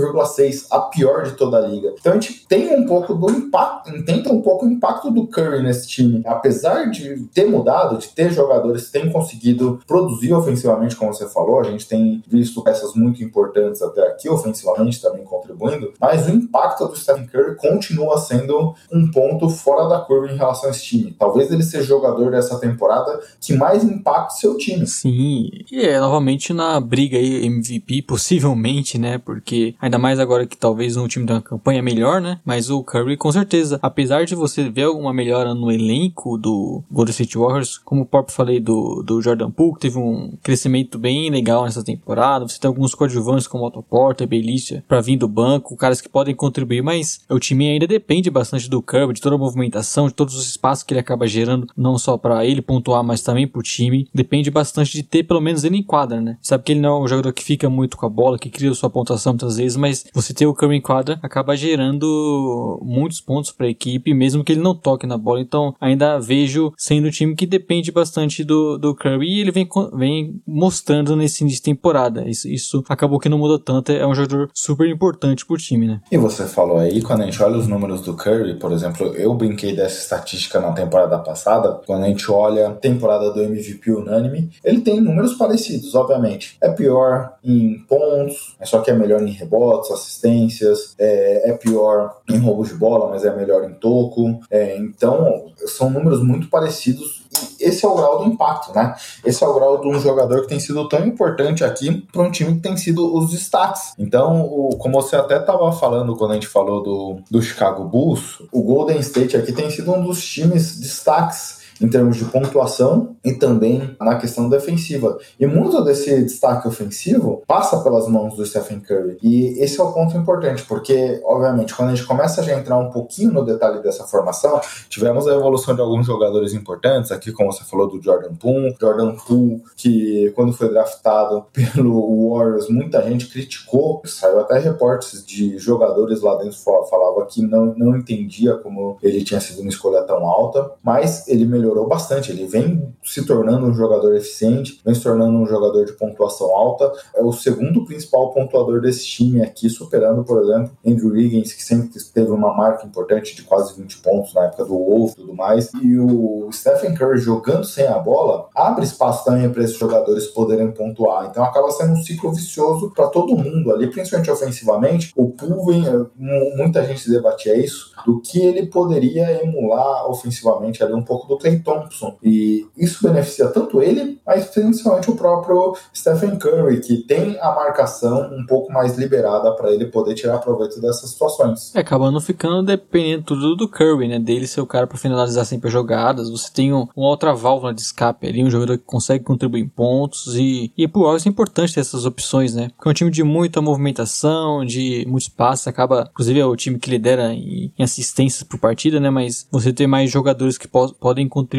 88,6, a pior de toda a liga. Então a gente tem um pouco do impacto, tenta um pouco o impacto do Curry nesse time. Apesar de ter mudado, de ter jogadores que têm conseguido produzir ofensivamente, como você falou, a gente tem visto peças muito importantes até aqui ofensivamente também contribuindo, mas o impacto do Stephen Curry continua sendo um ponto fora da curva em relação a esse time. Talvez ele seja o jogador dessa temporada que mais impacta seu time. Sim, e é novamente na briga aí MVP, possivelmente, né? Porque ainda mais agora que talvez um time tenha uma campanha melhor, né? Mas o Curry, com certeza, apesar de você ver alguma melhora no elenco do Golden State Warriors, como o próprio falei do, do Jordan Poole, que teve um crescimento bem legal nessa temporada. Você tem alguns coadjuvantes como Otto Porter, Belícia, para vir do banco, caras que podem contribuir, mas o time ainda depende bastante do Curry, de toda a movimentação, de todos os espaços que ele acaba gerando, não só para ele pontuar, mas também pro time. Depende bastante de ter pelo menos ele em quadra, né? Sabe que ele não é um jogador que fica muito com a bola, que cria sua pontuação muitas vezes, mas você ter o Curry em quadra acaba gerando muitos pontos para a equipe, mesmo que ele não toque na bola. Então, ainda vejo sendo um time que depende bastante do, do Curry e ele vem, vem mostrando nesse início de temporada. Isso, isso acabou que não mudou tanto, é um jogador super importante pro time, né? E você falou aí, quando a gente olha os números do Curry, por exemplo, eu brinquei dessa estatística na temporada passada, quando a gente olha a temporada do MVP unânime, ele tem números parecidos, obviamente. É pior em pontos, é só que é melhor em rebotes, assistências, é, é pior em roubos de bola, mas é melhor em toco. É, então, são números muito parecidos esse é o grau do impacto, né? Esse é o grau de um jogador que tem sido tão importante aqui para um time que tem sido os destaques. Então, o, como você até estava falando quando a gente falou do, do Chicago Bulls, o Golden State aqui tem sido um dos times destaques em termos de pontuação e também na questão defensiva. E muito desse destaque ofensivo passa pelas mãos do Stephen Curry. E esse é o ponto importante, porque, obviamente, quando a gente começa a já entrar um pouquinho no detalhe dessa formação, tivemos a evolução de alguns jogadores importantes, aqui como você falou do Jordan Poole, Jordan Poole, que quando foi draftado pelo Warriors, muita gente criticou, saiu até reportes de jogadores lá dentro falava que não, não entendia como ele tinha sido uma escolha tão alta, mas ele melhorou melhorou bastante. Ele vem se tornando um jogador eficiente, vem se tornando um jogador de pontuação alta. É o segundo principal pontuador desse time aqui, superando, por exemplo, Andrew Wiggins, que sempre teve uma marca importante de quase 20 pontos na época do Wolf e tudo mais. E o Stephen Curry jogando sem a bola abre espaço também para esses jogadores poderem pontuar. Então acaba sendo um ciclo vicioso para todo mundo ali, principalmente ofensivamente. O Pulven, muita gente debatia isso, do que ele poderia emular ofensivamente ali um pouco do Clay Thompson. E isso beneficia tanto ele, mas principalmente o próprio Stephen Curry, que tem a marcação um pouco mais liberada para ele poder tirar proveito dessas situações. É, acabando ficando dependendo tudo do Curry, né? Dele ser o cara para finalizar sempre as jogadas. Você tem um, uma outra válvula de escape ali, um jogador que consegue contribuir em pontos. E, e pro Warriors é importante ter essas opções, né? Porque é um time de muita movimentação, de muitos passes, acaba, inclusive é o time que lidera em, em assistências por partida, né? Mas você ter mais jogadores que po podem contribuir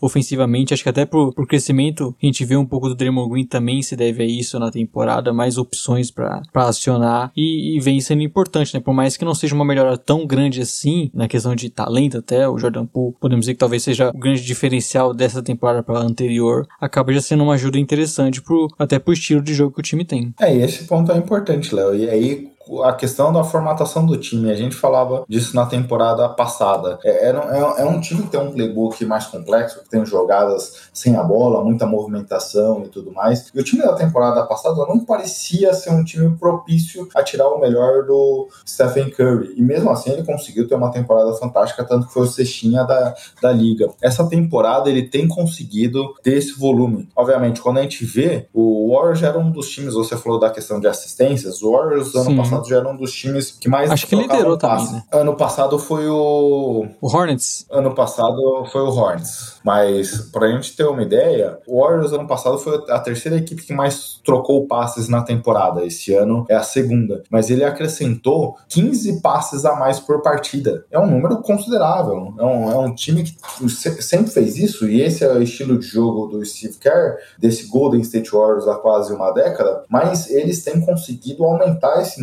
ofensivamente. Acho que até pro, pro crescimento a gente vê um pouco do Draymond Green também se deve a isso na temporada, mais opções para acionar e, e, vem sendo importante, né? Por mais que não seja uma melhora tão grande assim, na questão de talento até, o Jordan Poole, podemos dizer que talvez seja o grande diferencial dessa temporada para a anterior, acaba já sendo uma ajuda interessante pro, até pro estilo de jogo que o time tem. É, e esse ponto é importante, Léo. E aí, a questão da formatação do time. A gente falava disso na temporada passada. É, é, é, um time que tem um playbook mais complexo, que tem jogadas sem a bola, muita movimentação e tudo mais. E o time da temporada passada não parecia ser um time propício a tirar o melhor do Stephen Curry. E mesmo assim ele conseguiu ter uma temporada fantástica, tanto que foi o cestinha da, da liga. Essa temporada ele tem conseguido ter esse volume. Obviamente, quando a gente vê, o Warriors era um dos times, você falou da questão de assistências, o Warriors ano Sim. passado passado já era um dos times que mais. Acho que liderou também, né? Ano passado foi o. O Hornets. Ano passado foi o Hornets. Mas, pra gente ter uma ideia, o Warriors ano passado foi a terceira equipe que mais trocou passes na temporada. Esse ano é a segunda. Mas ele acrescentou 15 passes a mais por partida. É um número considerável. É um, é um time que sempre fez isso, e esse é o estilo de jogo do Steve Kerr, desse Golden State Warriors há quase uma década. Mas eles têm conseguido aumentar esse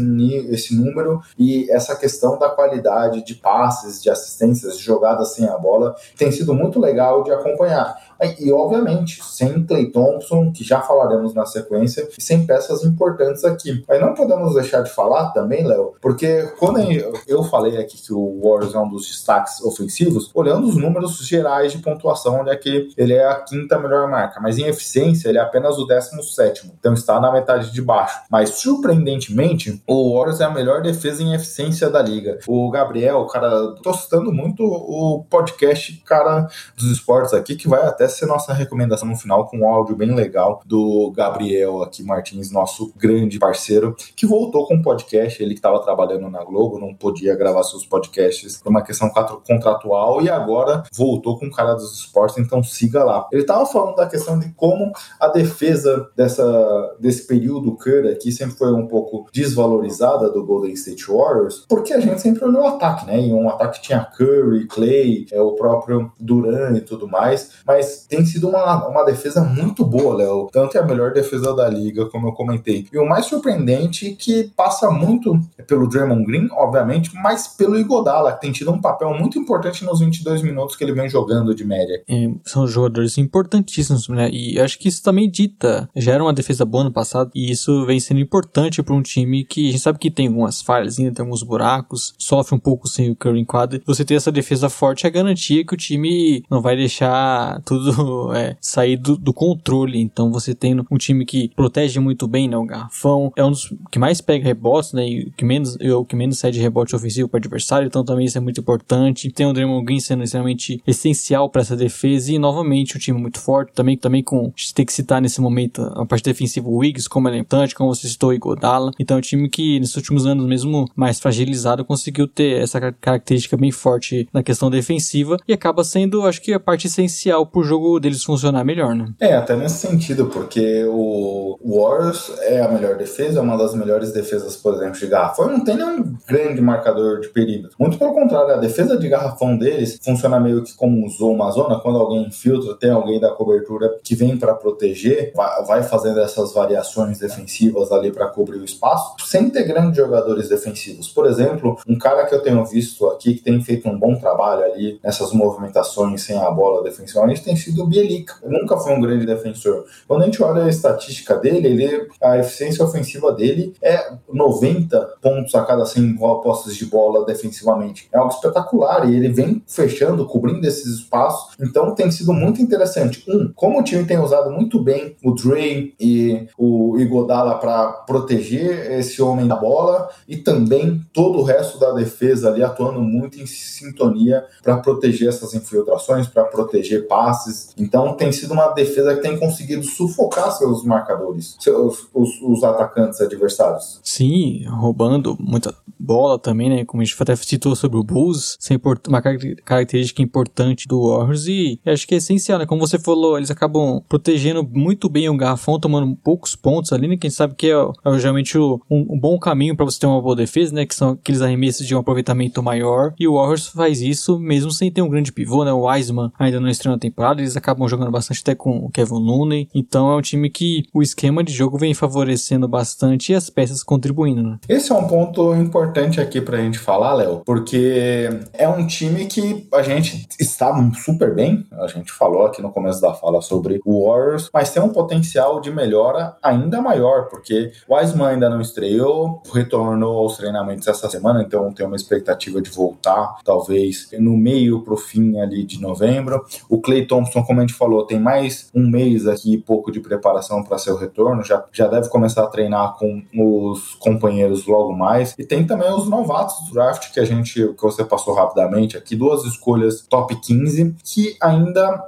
esse número e essa questão da qualidade de passes, de assistências, de jogadas sem a bola, tem sido muito legal de acompanhar. E, obviamente, sem Clay Thompson, que já falaremos na sequência, e sem peças importantes aqui. Mas não podemos deixar de falar também, Léo, porque quando eu falei aqui que o Warriors é um dos destaques ofensivos, olhando os números gerais de pontuação, olha que ele é a quinta melhor marca, mas em eficiência ele é apenas o décimo sétimo, então está na metade de baixo. Mas surpreendentemente, o Warriors é a melhor defesa em eficiência da liga. O Gabriel, cara, tô citando muito o podcast Cara dos Esportes aqui, que vai até ser nossa recomendação no final com um áudio bem legal do Gabriel aqui Martins, nosso grande parceiro, que voltou com o podcast, ele que estava trabalhando na Globo, não podia gravar seus podcasts por uma questão contratual e agora voltou com o cara dos esportes, então siga lá. Ele estava falando da questão de como a defesa dessa, desse período Curry aqui sempre foi um pouco desvalorizada do Golden State Warriors, porque a gente sempre olhou o ataque, né? E um ataque tinha Curry, Clay, é, o próprio Duran e tudo mais, mas tem sido uma, uma defesa muito boa, Léo. Tanto é a melhor defesa da liga, como eu comentei. E o mais surpreendente é que passa muito pelo Draymond Green, obviamente, mas pelo Igodala, que tem tido um papel muito importante nos 22 minutos que ele vem jogando de média. É, são jogadores importantíssimos, né? E acho que isso também dita. Já era uma defesa boa no passado, e isso vem sendo importante para um time que a gente sabe que tem algumas falhas, ainda tem alguns buracos, sofre um pouco sem o Curry em quadra. Você ter essa defesa forte é garantia que o time não vai deixar tudo é, sair do, do, controle. Então você tem um time que protege muito bem, né? O garrafão é um dos que mais pega rebotes, né? E que menos, o que menos cede rebote ofensivo para adversário. Então também isso é muito importante. Tem o Draymond Green sendo extremamente essencial para essa defesa e novamente um time muito forte. Também também com tem que citar nesse momento a parte defensiva o Wiggs como ele é importante, como você citou o Igodala. Então é um time que nesses últimos anos mesmo mais fragilizado conseguiu ter essa característica bem forte na questão defensiva e acaba sendo, acho que a parte essencial pro jogo deles funcionar melhor, né? É, até nesse sentido, porque o Warriors é a melhor defesa, é uma das melhores defesas, por exemplo, de garrafão. Não tem nenhum grande marcador de perímetro. Muito pelo contrário, a defesa de garrafão deles funciona meio que como uma zona, quando alguém infiltra, tem alguém da cobertura que vem para proteger, vai fazendo essas variações defensivas ali para cobrir o espaço, sem ter grandes jogadores defensivos. Por exemplo, um cara que eu tenho visto aqui que tem feito um bom trabalho ali nessas movimentações sem a bola defensivamente tem sido o Bielica. Nunca foi um grande defensor. Quando a gente olha a estatística dele, ele, a eficiência ofensiva dele é 90 pontos a cada 100 posses de bola defensivamente. É algo espetacular e ele vem fechando, cobrindo esses espaços. Então tem sido muito interessante. Um, como o time tem usado muito bem o Dre e o Igodala para proteger esse homem da bola e também todo o resto da defesa ali atuando muito em sintonia para proteger essas infiltrações, para proteger passes. Então tem sido uma defesa que tem conseguido sufocar seus marcadores, seus os, os atacantes adversários. Sim, roubando muita bola também, né? Como a gente até citou sobre o Bulls, é uma característica importante do Warriors e acho que é essencial, né? Como você falou, eles acabam protegendo muito bem o garrafão, tomando poucos pontos ali, né? Quem sabe que é, é geralmente um, um, bom caminho para você ter uma boa defesa, né? Que são aqueles arremessos de um aproveitamento maior. E o Warriors faz isso mesmo sem ter um grande pivô, né? O Wiseman ainda não estreou na temporada, eles acabam jogando bastante até com o Kevin Looney. Então é um time que o esquema de jogo vem favorecendo bastante e as peças contribuindo, né? Esse é um ponto importante aqui pra gente falar, Léo, porque é um time que a gente está super bem. A gente falou aqui no começo da fala sobre o Warriors, mas tem um potencial de melhora ainda maior, porque o Wiseman ainda não estreou, retornou aos treinamentos essa semana, então tem uma expectativa de voltar, talvez no meio pro fim ali de novembro. O Clay Thompson, como a gente falou, tem mais um mês aqui pouco de preparação para seu retorno, já, já deve começar a treinar com os companheiros logo mais. E tem também os novatos do draft que a gente, que você passou rapidamente aqui, duas escolhas top 15 que ainda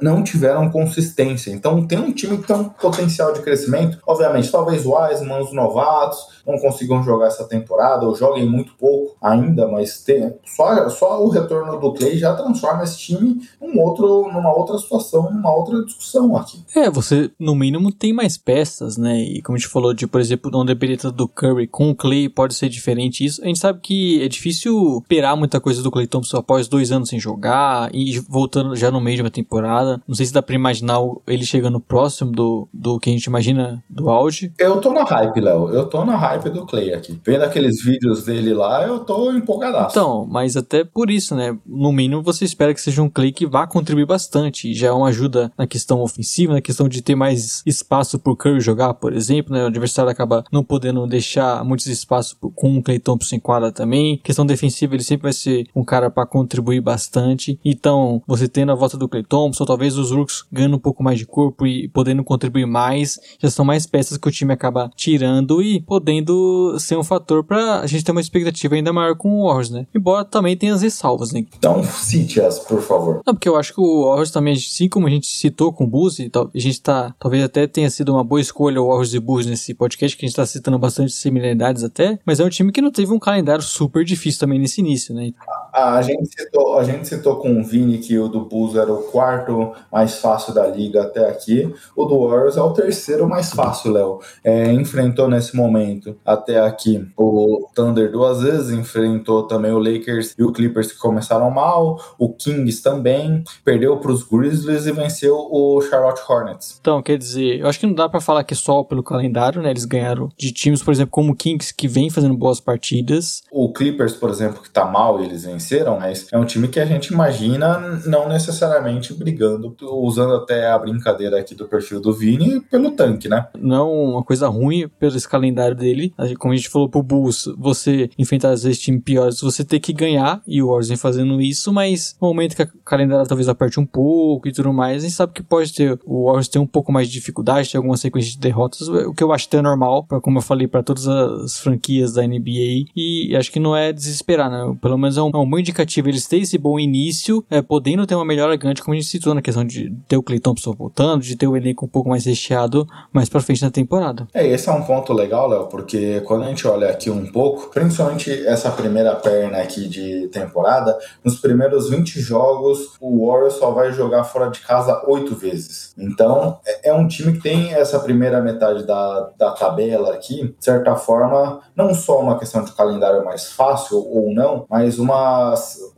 não tiveram consistência. Então tem um time que tem um potencial de crescimento. Obviamente, talvez o Wiseman, os novatos, não consigam jogar essa temporada ou joguem muito pouco ainda, mas tem, só, só o retorno do Clay já transforma esse time num outro, numa outra situação, numa outra discussão aqui. É, você no mínimo tem mais peças, né? E como a gente falou de, por exemplo, não depender do Curry com o Clay pode ser diferente A gente sabe que é difícil esperar muita coisa do Clay Thompson após dois anos sem jogar e voltando já no meio de uma temporada. Não sei se dá pra imaginar ele chegando próximo do, do que a gente imagina do auge. Eu tô na hype, Léo. Eu tô na hype do Clay aqui. Vendo aqueles vídeos dele lá, eu tô empolgadaço. Então, mas até por isso, né? No mínimo você espera que seja um Clay que vá contribuir bastante. Já é uma ajuda na questão ofensiva, na questão de ter mais espaço pro Curry jogar, por exemplo, né? O adversário acaba não podendo deixar muitos espaços com o Clay Thompson em quadra também. Questão defensiva, ele sempre vai ser um cara para contribuir bastante. Então, você tendo a volta do Clay Thompson, talvez os Rooks ganhando um pouco mais de corpo e podendo contribuir mais, já são mais peças que o time acaba tirando e podendo ser um fator para a gente ter uma expectativa ainda maior com o Warriors, né? Embora também tenha as ressalvas, né? Então, cite-as, por favor. Não, porque eu acho que o Warriors também, assim como a gente citou com o Bulls, e a gente tá, talvez até tenha sido uma boa escolha o Warriors e Bulls nesse podcast, que a gente tá citando bastante similaridades até, mas é um time que não teve um calendário super difícil também nesse início, né? A, a gente, citou, a gente citou com o Vini que o do Bulls era o quarto mais fácil da liga até aqui, o do Warriors é o terceiro mais fácil, Léo. É, enfrentou nesse momento até aqui o Thunder duas vezes, enfrentou também o Lakers e o Clippers que começaram mal, o Kings também, perdeu para os Grizzlies e venceu o Charlotte Hornets. Então, quer dizer, eu acho que não dá para falar que só pelo calendário, né? Eles ganharam de times, por exemplo, como o Kings, que vem fazendo boas partidas. O Clippers, por exemplo, que tá mal e eles venceram, mas é um time que a gente imagina não necessariamente brigando, usando até a brincadeira aqui do perfil do Vini, pelo tanque, né? Não é uma coisa ruim pelo esse calendário dele. Como a gente falou pro Bulls, você enfrentar às vezes times piores, você ter que ganhar, e o Warriors fazendo isso, mas no momento que a calendário talvez aperte um pouco e tudo mais, a gente sabe que pode ter o Warriors tem um pouco mais de dificuldade, tem alguma sequência de derrotas, o que eu acho que é normal, pra, como eu falei, para todas as franquias da NBA, e acho que não é desesperar, né? Pelo menos é um, é um bom indicativo eles terem esse bom início, é, podendo ter uma melhora grande, como a gente citou na questão de ter o Clay Thompson voltando, de ter o elenco um pouco mais recheado mais pra frente na temporada. É, esse é um ponto legal, Léo, porque quando a gente olha aqui um pouco, principalmente essa primeira perna aqui de temporada, nos primeiros 20 jogos, o Warriors só vai jogar fora de casa oito vezes. Então, é, é um time que tem essa primeira metade da, da tabela aqui, de certa forma, não só uma questão de calendário mais fácil ou não, mas uma,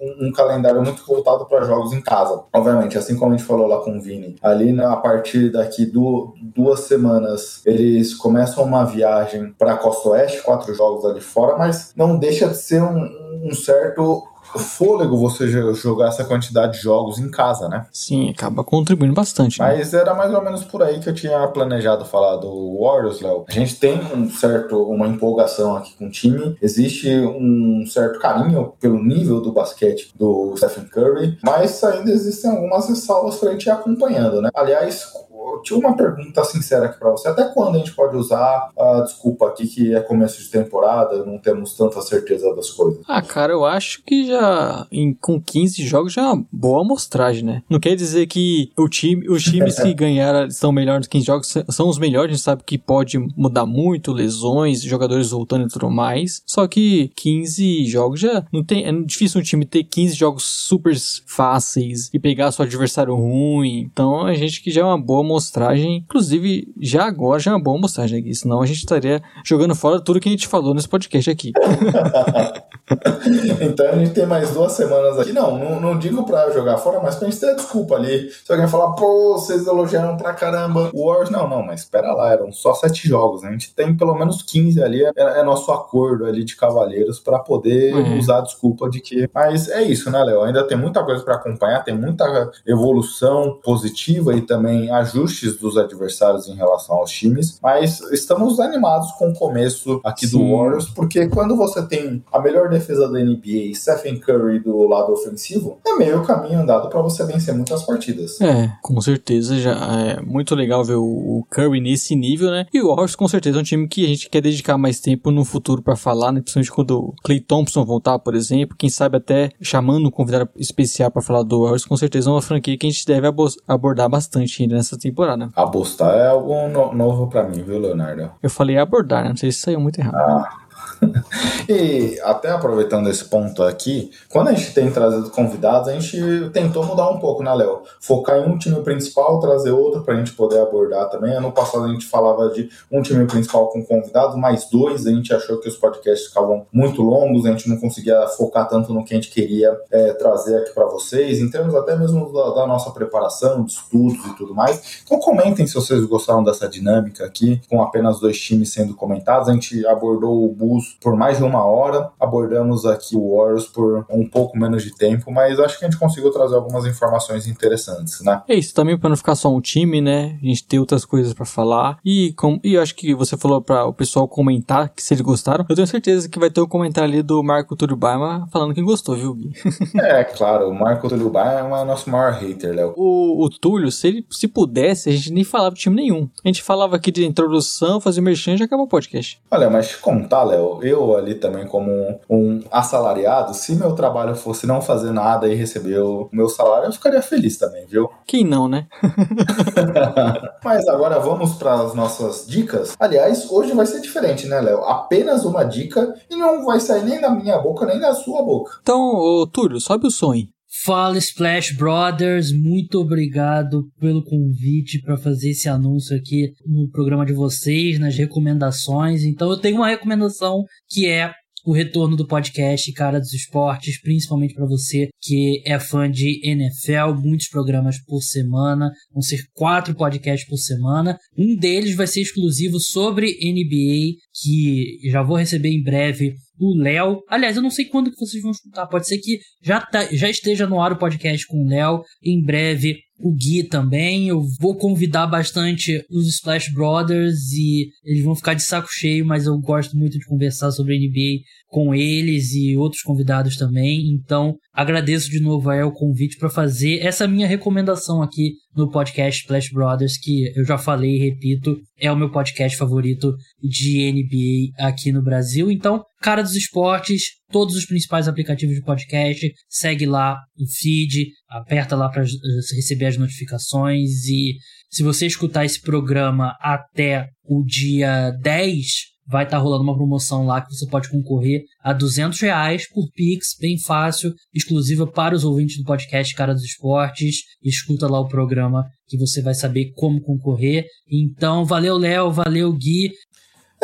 um, um calendário muito voltado para jogos em casa. Obviamente, assim como a gente falou lá com o Vini, ali na partir daqui do, duas semanas, eles começam uma viagem para a Costa Oeste, quatro jogos ali fora, mas não deixa de ser um, um certo fôlego você jogar essa quantidade de jogos em casa, né? Sim, acaba contribuindo bastante. Né? Mas era mais ou menos por aí que eu tinha planejado falar do Warriors, Léo. A gente tem um certo, uma empolgação aqui com o time, existe um certo carinho pelo nível do basquete do Stephen Curry, mas ainda existem algumas ressalvas pra gente ir acompanhando, né? Aliás, eu tinha uma pergunta sincera aqui para você. Até quando a gente pode usar a desculpa aqui que é começo de temporada, não temos tanta certeza das coisas? Ah, cara, eu acho que já em, com 15 jogos já é uma boa amostragem, né? Não quer dizer que o time, os times que ganharam estão melhores nos 15 jogos são os melhores, a gente sabe que pode mudar muito, lesões, jogadores voltando e tudo mais. Só que 15 jogos já não tem, é difícil um time ter 15 jogos super fáceis e pegar seu adversário ruim. Então a gente que já é uma boa amostragem, inclusive já agora já é uma boa amostragem aqui, senão a gente estaria jogando fora tudo que a gente falou nesse podcast aqui. então a gente tem mais duas semanas aqui. Não, não, não digo pra jogar fora, mas pra gente ter a desculpa ali. Se alguém falar, pô, vocês elogiaram pra caramba o Wars, não, não, mas espera lá, eram só sete jogos, né? A gente tem pelo menos 15 ali, é, é nosso acordo ali de cavaleiros para poder uhum. usar a desculpa de que. Mas é isso, né, Léo? Ainda tem muita coisa para acompanhar, tem muita evolução positiva e também ajustes dos adversários em relação aos times, mas estamos animados com o começo aqui Sim. do Warriors, porque quando você tem a melhor defesa da NBA, Stephen Curry do lado ofensivo, é meio caminho andado para você vencer muitas partidas. É, com certeza já é muito legal ver o Curry nesse nível, né? E o Warriors com certeza é um time que a gente quer dedicar mais tempo no futuro para falar, né? Principalmente quando o Clay Thompson voltar, por exemplo, quem sabe até chamando um convidado especial para falar do Warriors, com certeza é uma franquia que a gente deve abordar bastante ainda nessa temporada. Abostar é algo no novo para mim, viu, Leonardo? Eu falei abordar, né? Não sei se saiu muito errado. Ah. e até aproveitando esse ponto aqui, quando a gente tem trazido convidados, a gente tentou mudar um pouco, né, Léo? Focar em um time principal, trazer outro para a gente poder abordar também. Ano passado a gente falava de um time principal com convidados, mais dois, a gente achou que os podcasts ficavam muito longos, a gente não conseguia focar tanto no que a gente queria é, trazer aqui para vocês, em termos até mesmo da, da nossa preparação, de estudos e tudo mais. Então comentem se vocês gostaram dessa dinâmica aqui, com apenas dois times sendo comentados. A gente abordou o Bulls por mais de uma hora, abordamos aqui o Warriors por um pouco menos de tempo, mas acho que a gente conseguiu trazer algumas informações interessantes, né? É isso, também para não ficar só um time, né? A gente ter outras coisas para falar. E, com, e eu acho que você falou para o pessoal comentar que se eles gostaram. Eu tenho certeza que vai ter um comentário ali do Marco Túlio Baima falando que gostou, viu, Gui? é, claro, o Marco Túlio Baima é o nosso maior hater, Léo. O, o Túlio, se ele se pudesse, a gente nem falava de time nenhum. A gente falava aqui de introdução, fazer merchan e já acabou o podcast. Olha, mas contar, Léo, eu ali também como um, um assalariado, se meu trabalho fosse não fazer nada e receber o meu salário, eu ficaria feliz também, viu? Quem não, né? mas agora vamos para as nossas dicas. Aliás, hoje vai ser diferente, né, Léo? Apenas uma dica e não vai sair nem da minha boca, nem da sua boca. Então, ô, Túlio, sobe o som aí. Fala Splash Brothers, muito obrigado pelo convite para fazer esse anúncio aqui no programa de vocês, nas recomendações. Então eu tenho uma recomendação que é o retorno do podcast Cara dos Esportes, principalmente para você que é fã de NFL, muitos programas por semana, vão ser quatro podcasts por semana. Um deles vai ser exclusivo sobre NBA, que já vou receber em breve o Léo. Aliás, eu não sei quando que vocês vão escutar. Pode ser que já, tá, já esteja no ar o podcast com o Léo. Em breve o Gui também. Eu vou convidar bastante os Splash Brothers e eles vão ficar de saco cheio, mas eu gosto muito de conversar sobre NBA com eles e outros convidados também. Então, agradeço de novo aí o convite para fazer essa minha recomendação aqui no podcast Splash Brothers, que eu já falei e repito, é o meu podcast favorito de NBA aqui no Brasil. Então, Cara dos Esportes, todos os principais aplicativos de podcast, segue lá o feed, aperta lá para receber as notificações e se você escutar esse programa até o dia 10, vai estar tá rolando uma promoção lá que você pode concorrer a 200 reais por Pix, bem fácil, exclusiva para os ouvintes do podcast Cara dos Esportes. Escuta lá o programa que você vai saber como concorrer. Então, valeu, Léo, valeu, Gui.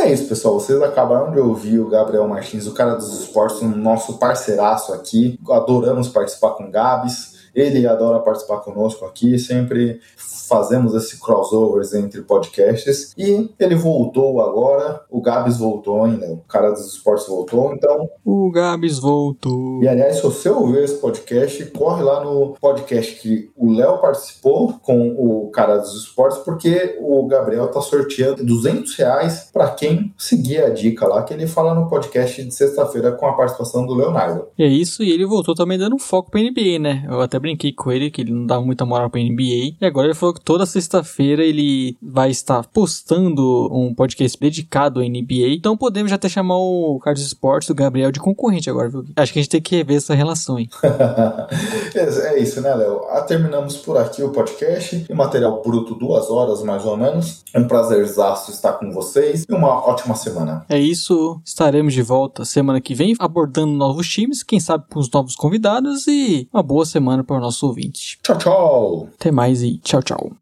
É isso, pessoal. Vocês acabaram de ouvir o Gabriel Martins, o cara dos esportes, nosso parceiraço aqui. Adoramos participar com o Gabs. Ele adora participar conosco aqui, sempre fazemos esse crossovers entre podcasts. E ele voltou agora, o Gabs voltou ainda, o cara dos esportes voltou, então. O Gabs voltou. E aliás, se você ouvir esse podcast, corre lá no podcast que o Léo participou com o cara dos esportes, porque o Gabriel tá sorteando 200 reais para quem seguir a dica lá que ele fala no podcast de sexta-feira com a participação do Leonardo. É isso, e ele voltou também dando foco pra NBA, né? Eu até brinquei com ele que ele não dava muita moral pra NBA, e agora ele falou que toda sexta-feira ele vai estar postando um podcast dedicado à NBA. Então podemos já até chamar o Carlos Esportes do Gabriel de concorrente agora, viu? Acho que a gente tem que rever essa relação, hein? é isso, né, Léo? Ah, terminamos por aqui o podcast. E material bruto, duas horas mais ou menos. É um prazerzaço estar com vocês e uma ótima semana. É isso. Estaremos de volta semana que vem abordando novos times, quem sabe com os novos convidados e uma boa semana para o nosso ouvinte. Tchau, tchau. Até mais e tchau, tchau.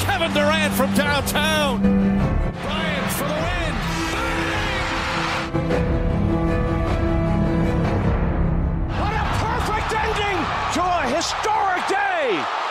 Kevin Durant from downtown. Bryant for the win. What a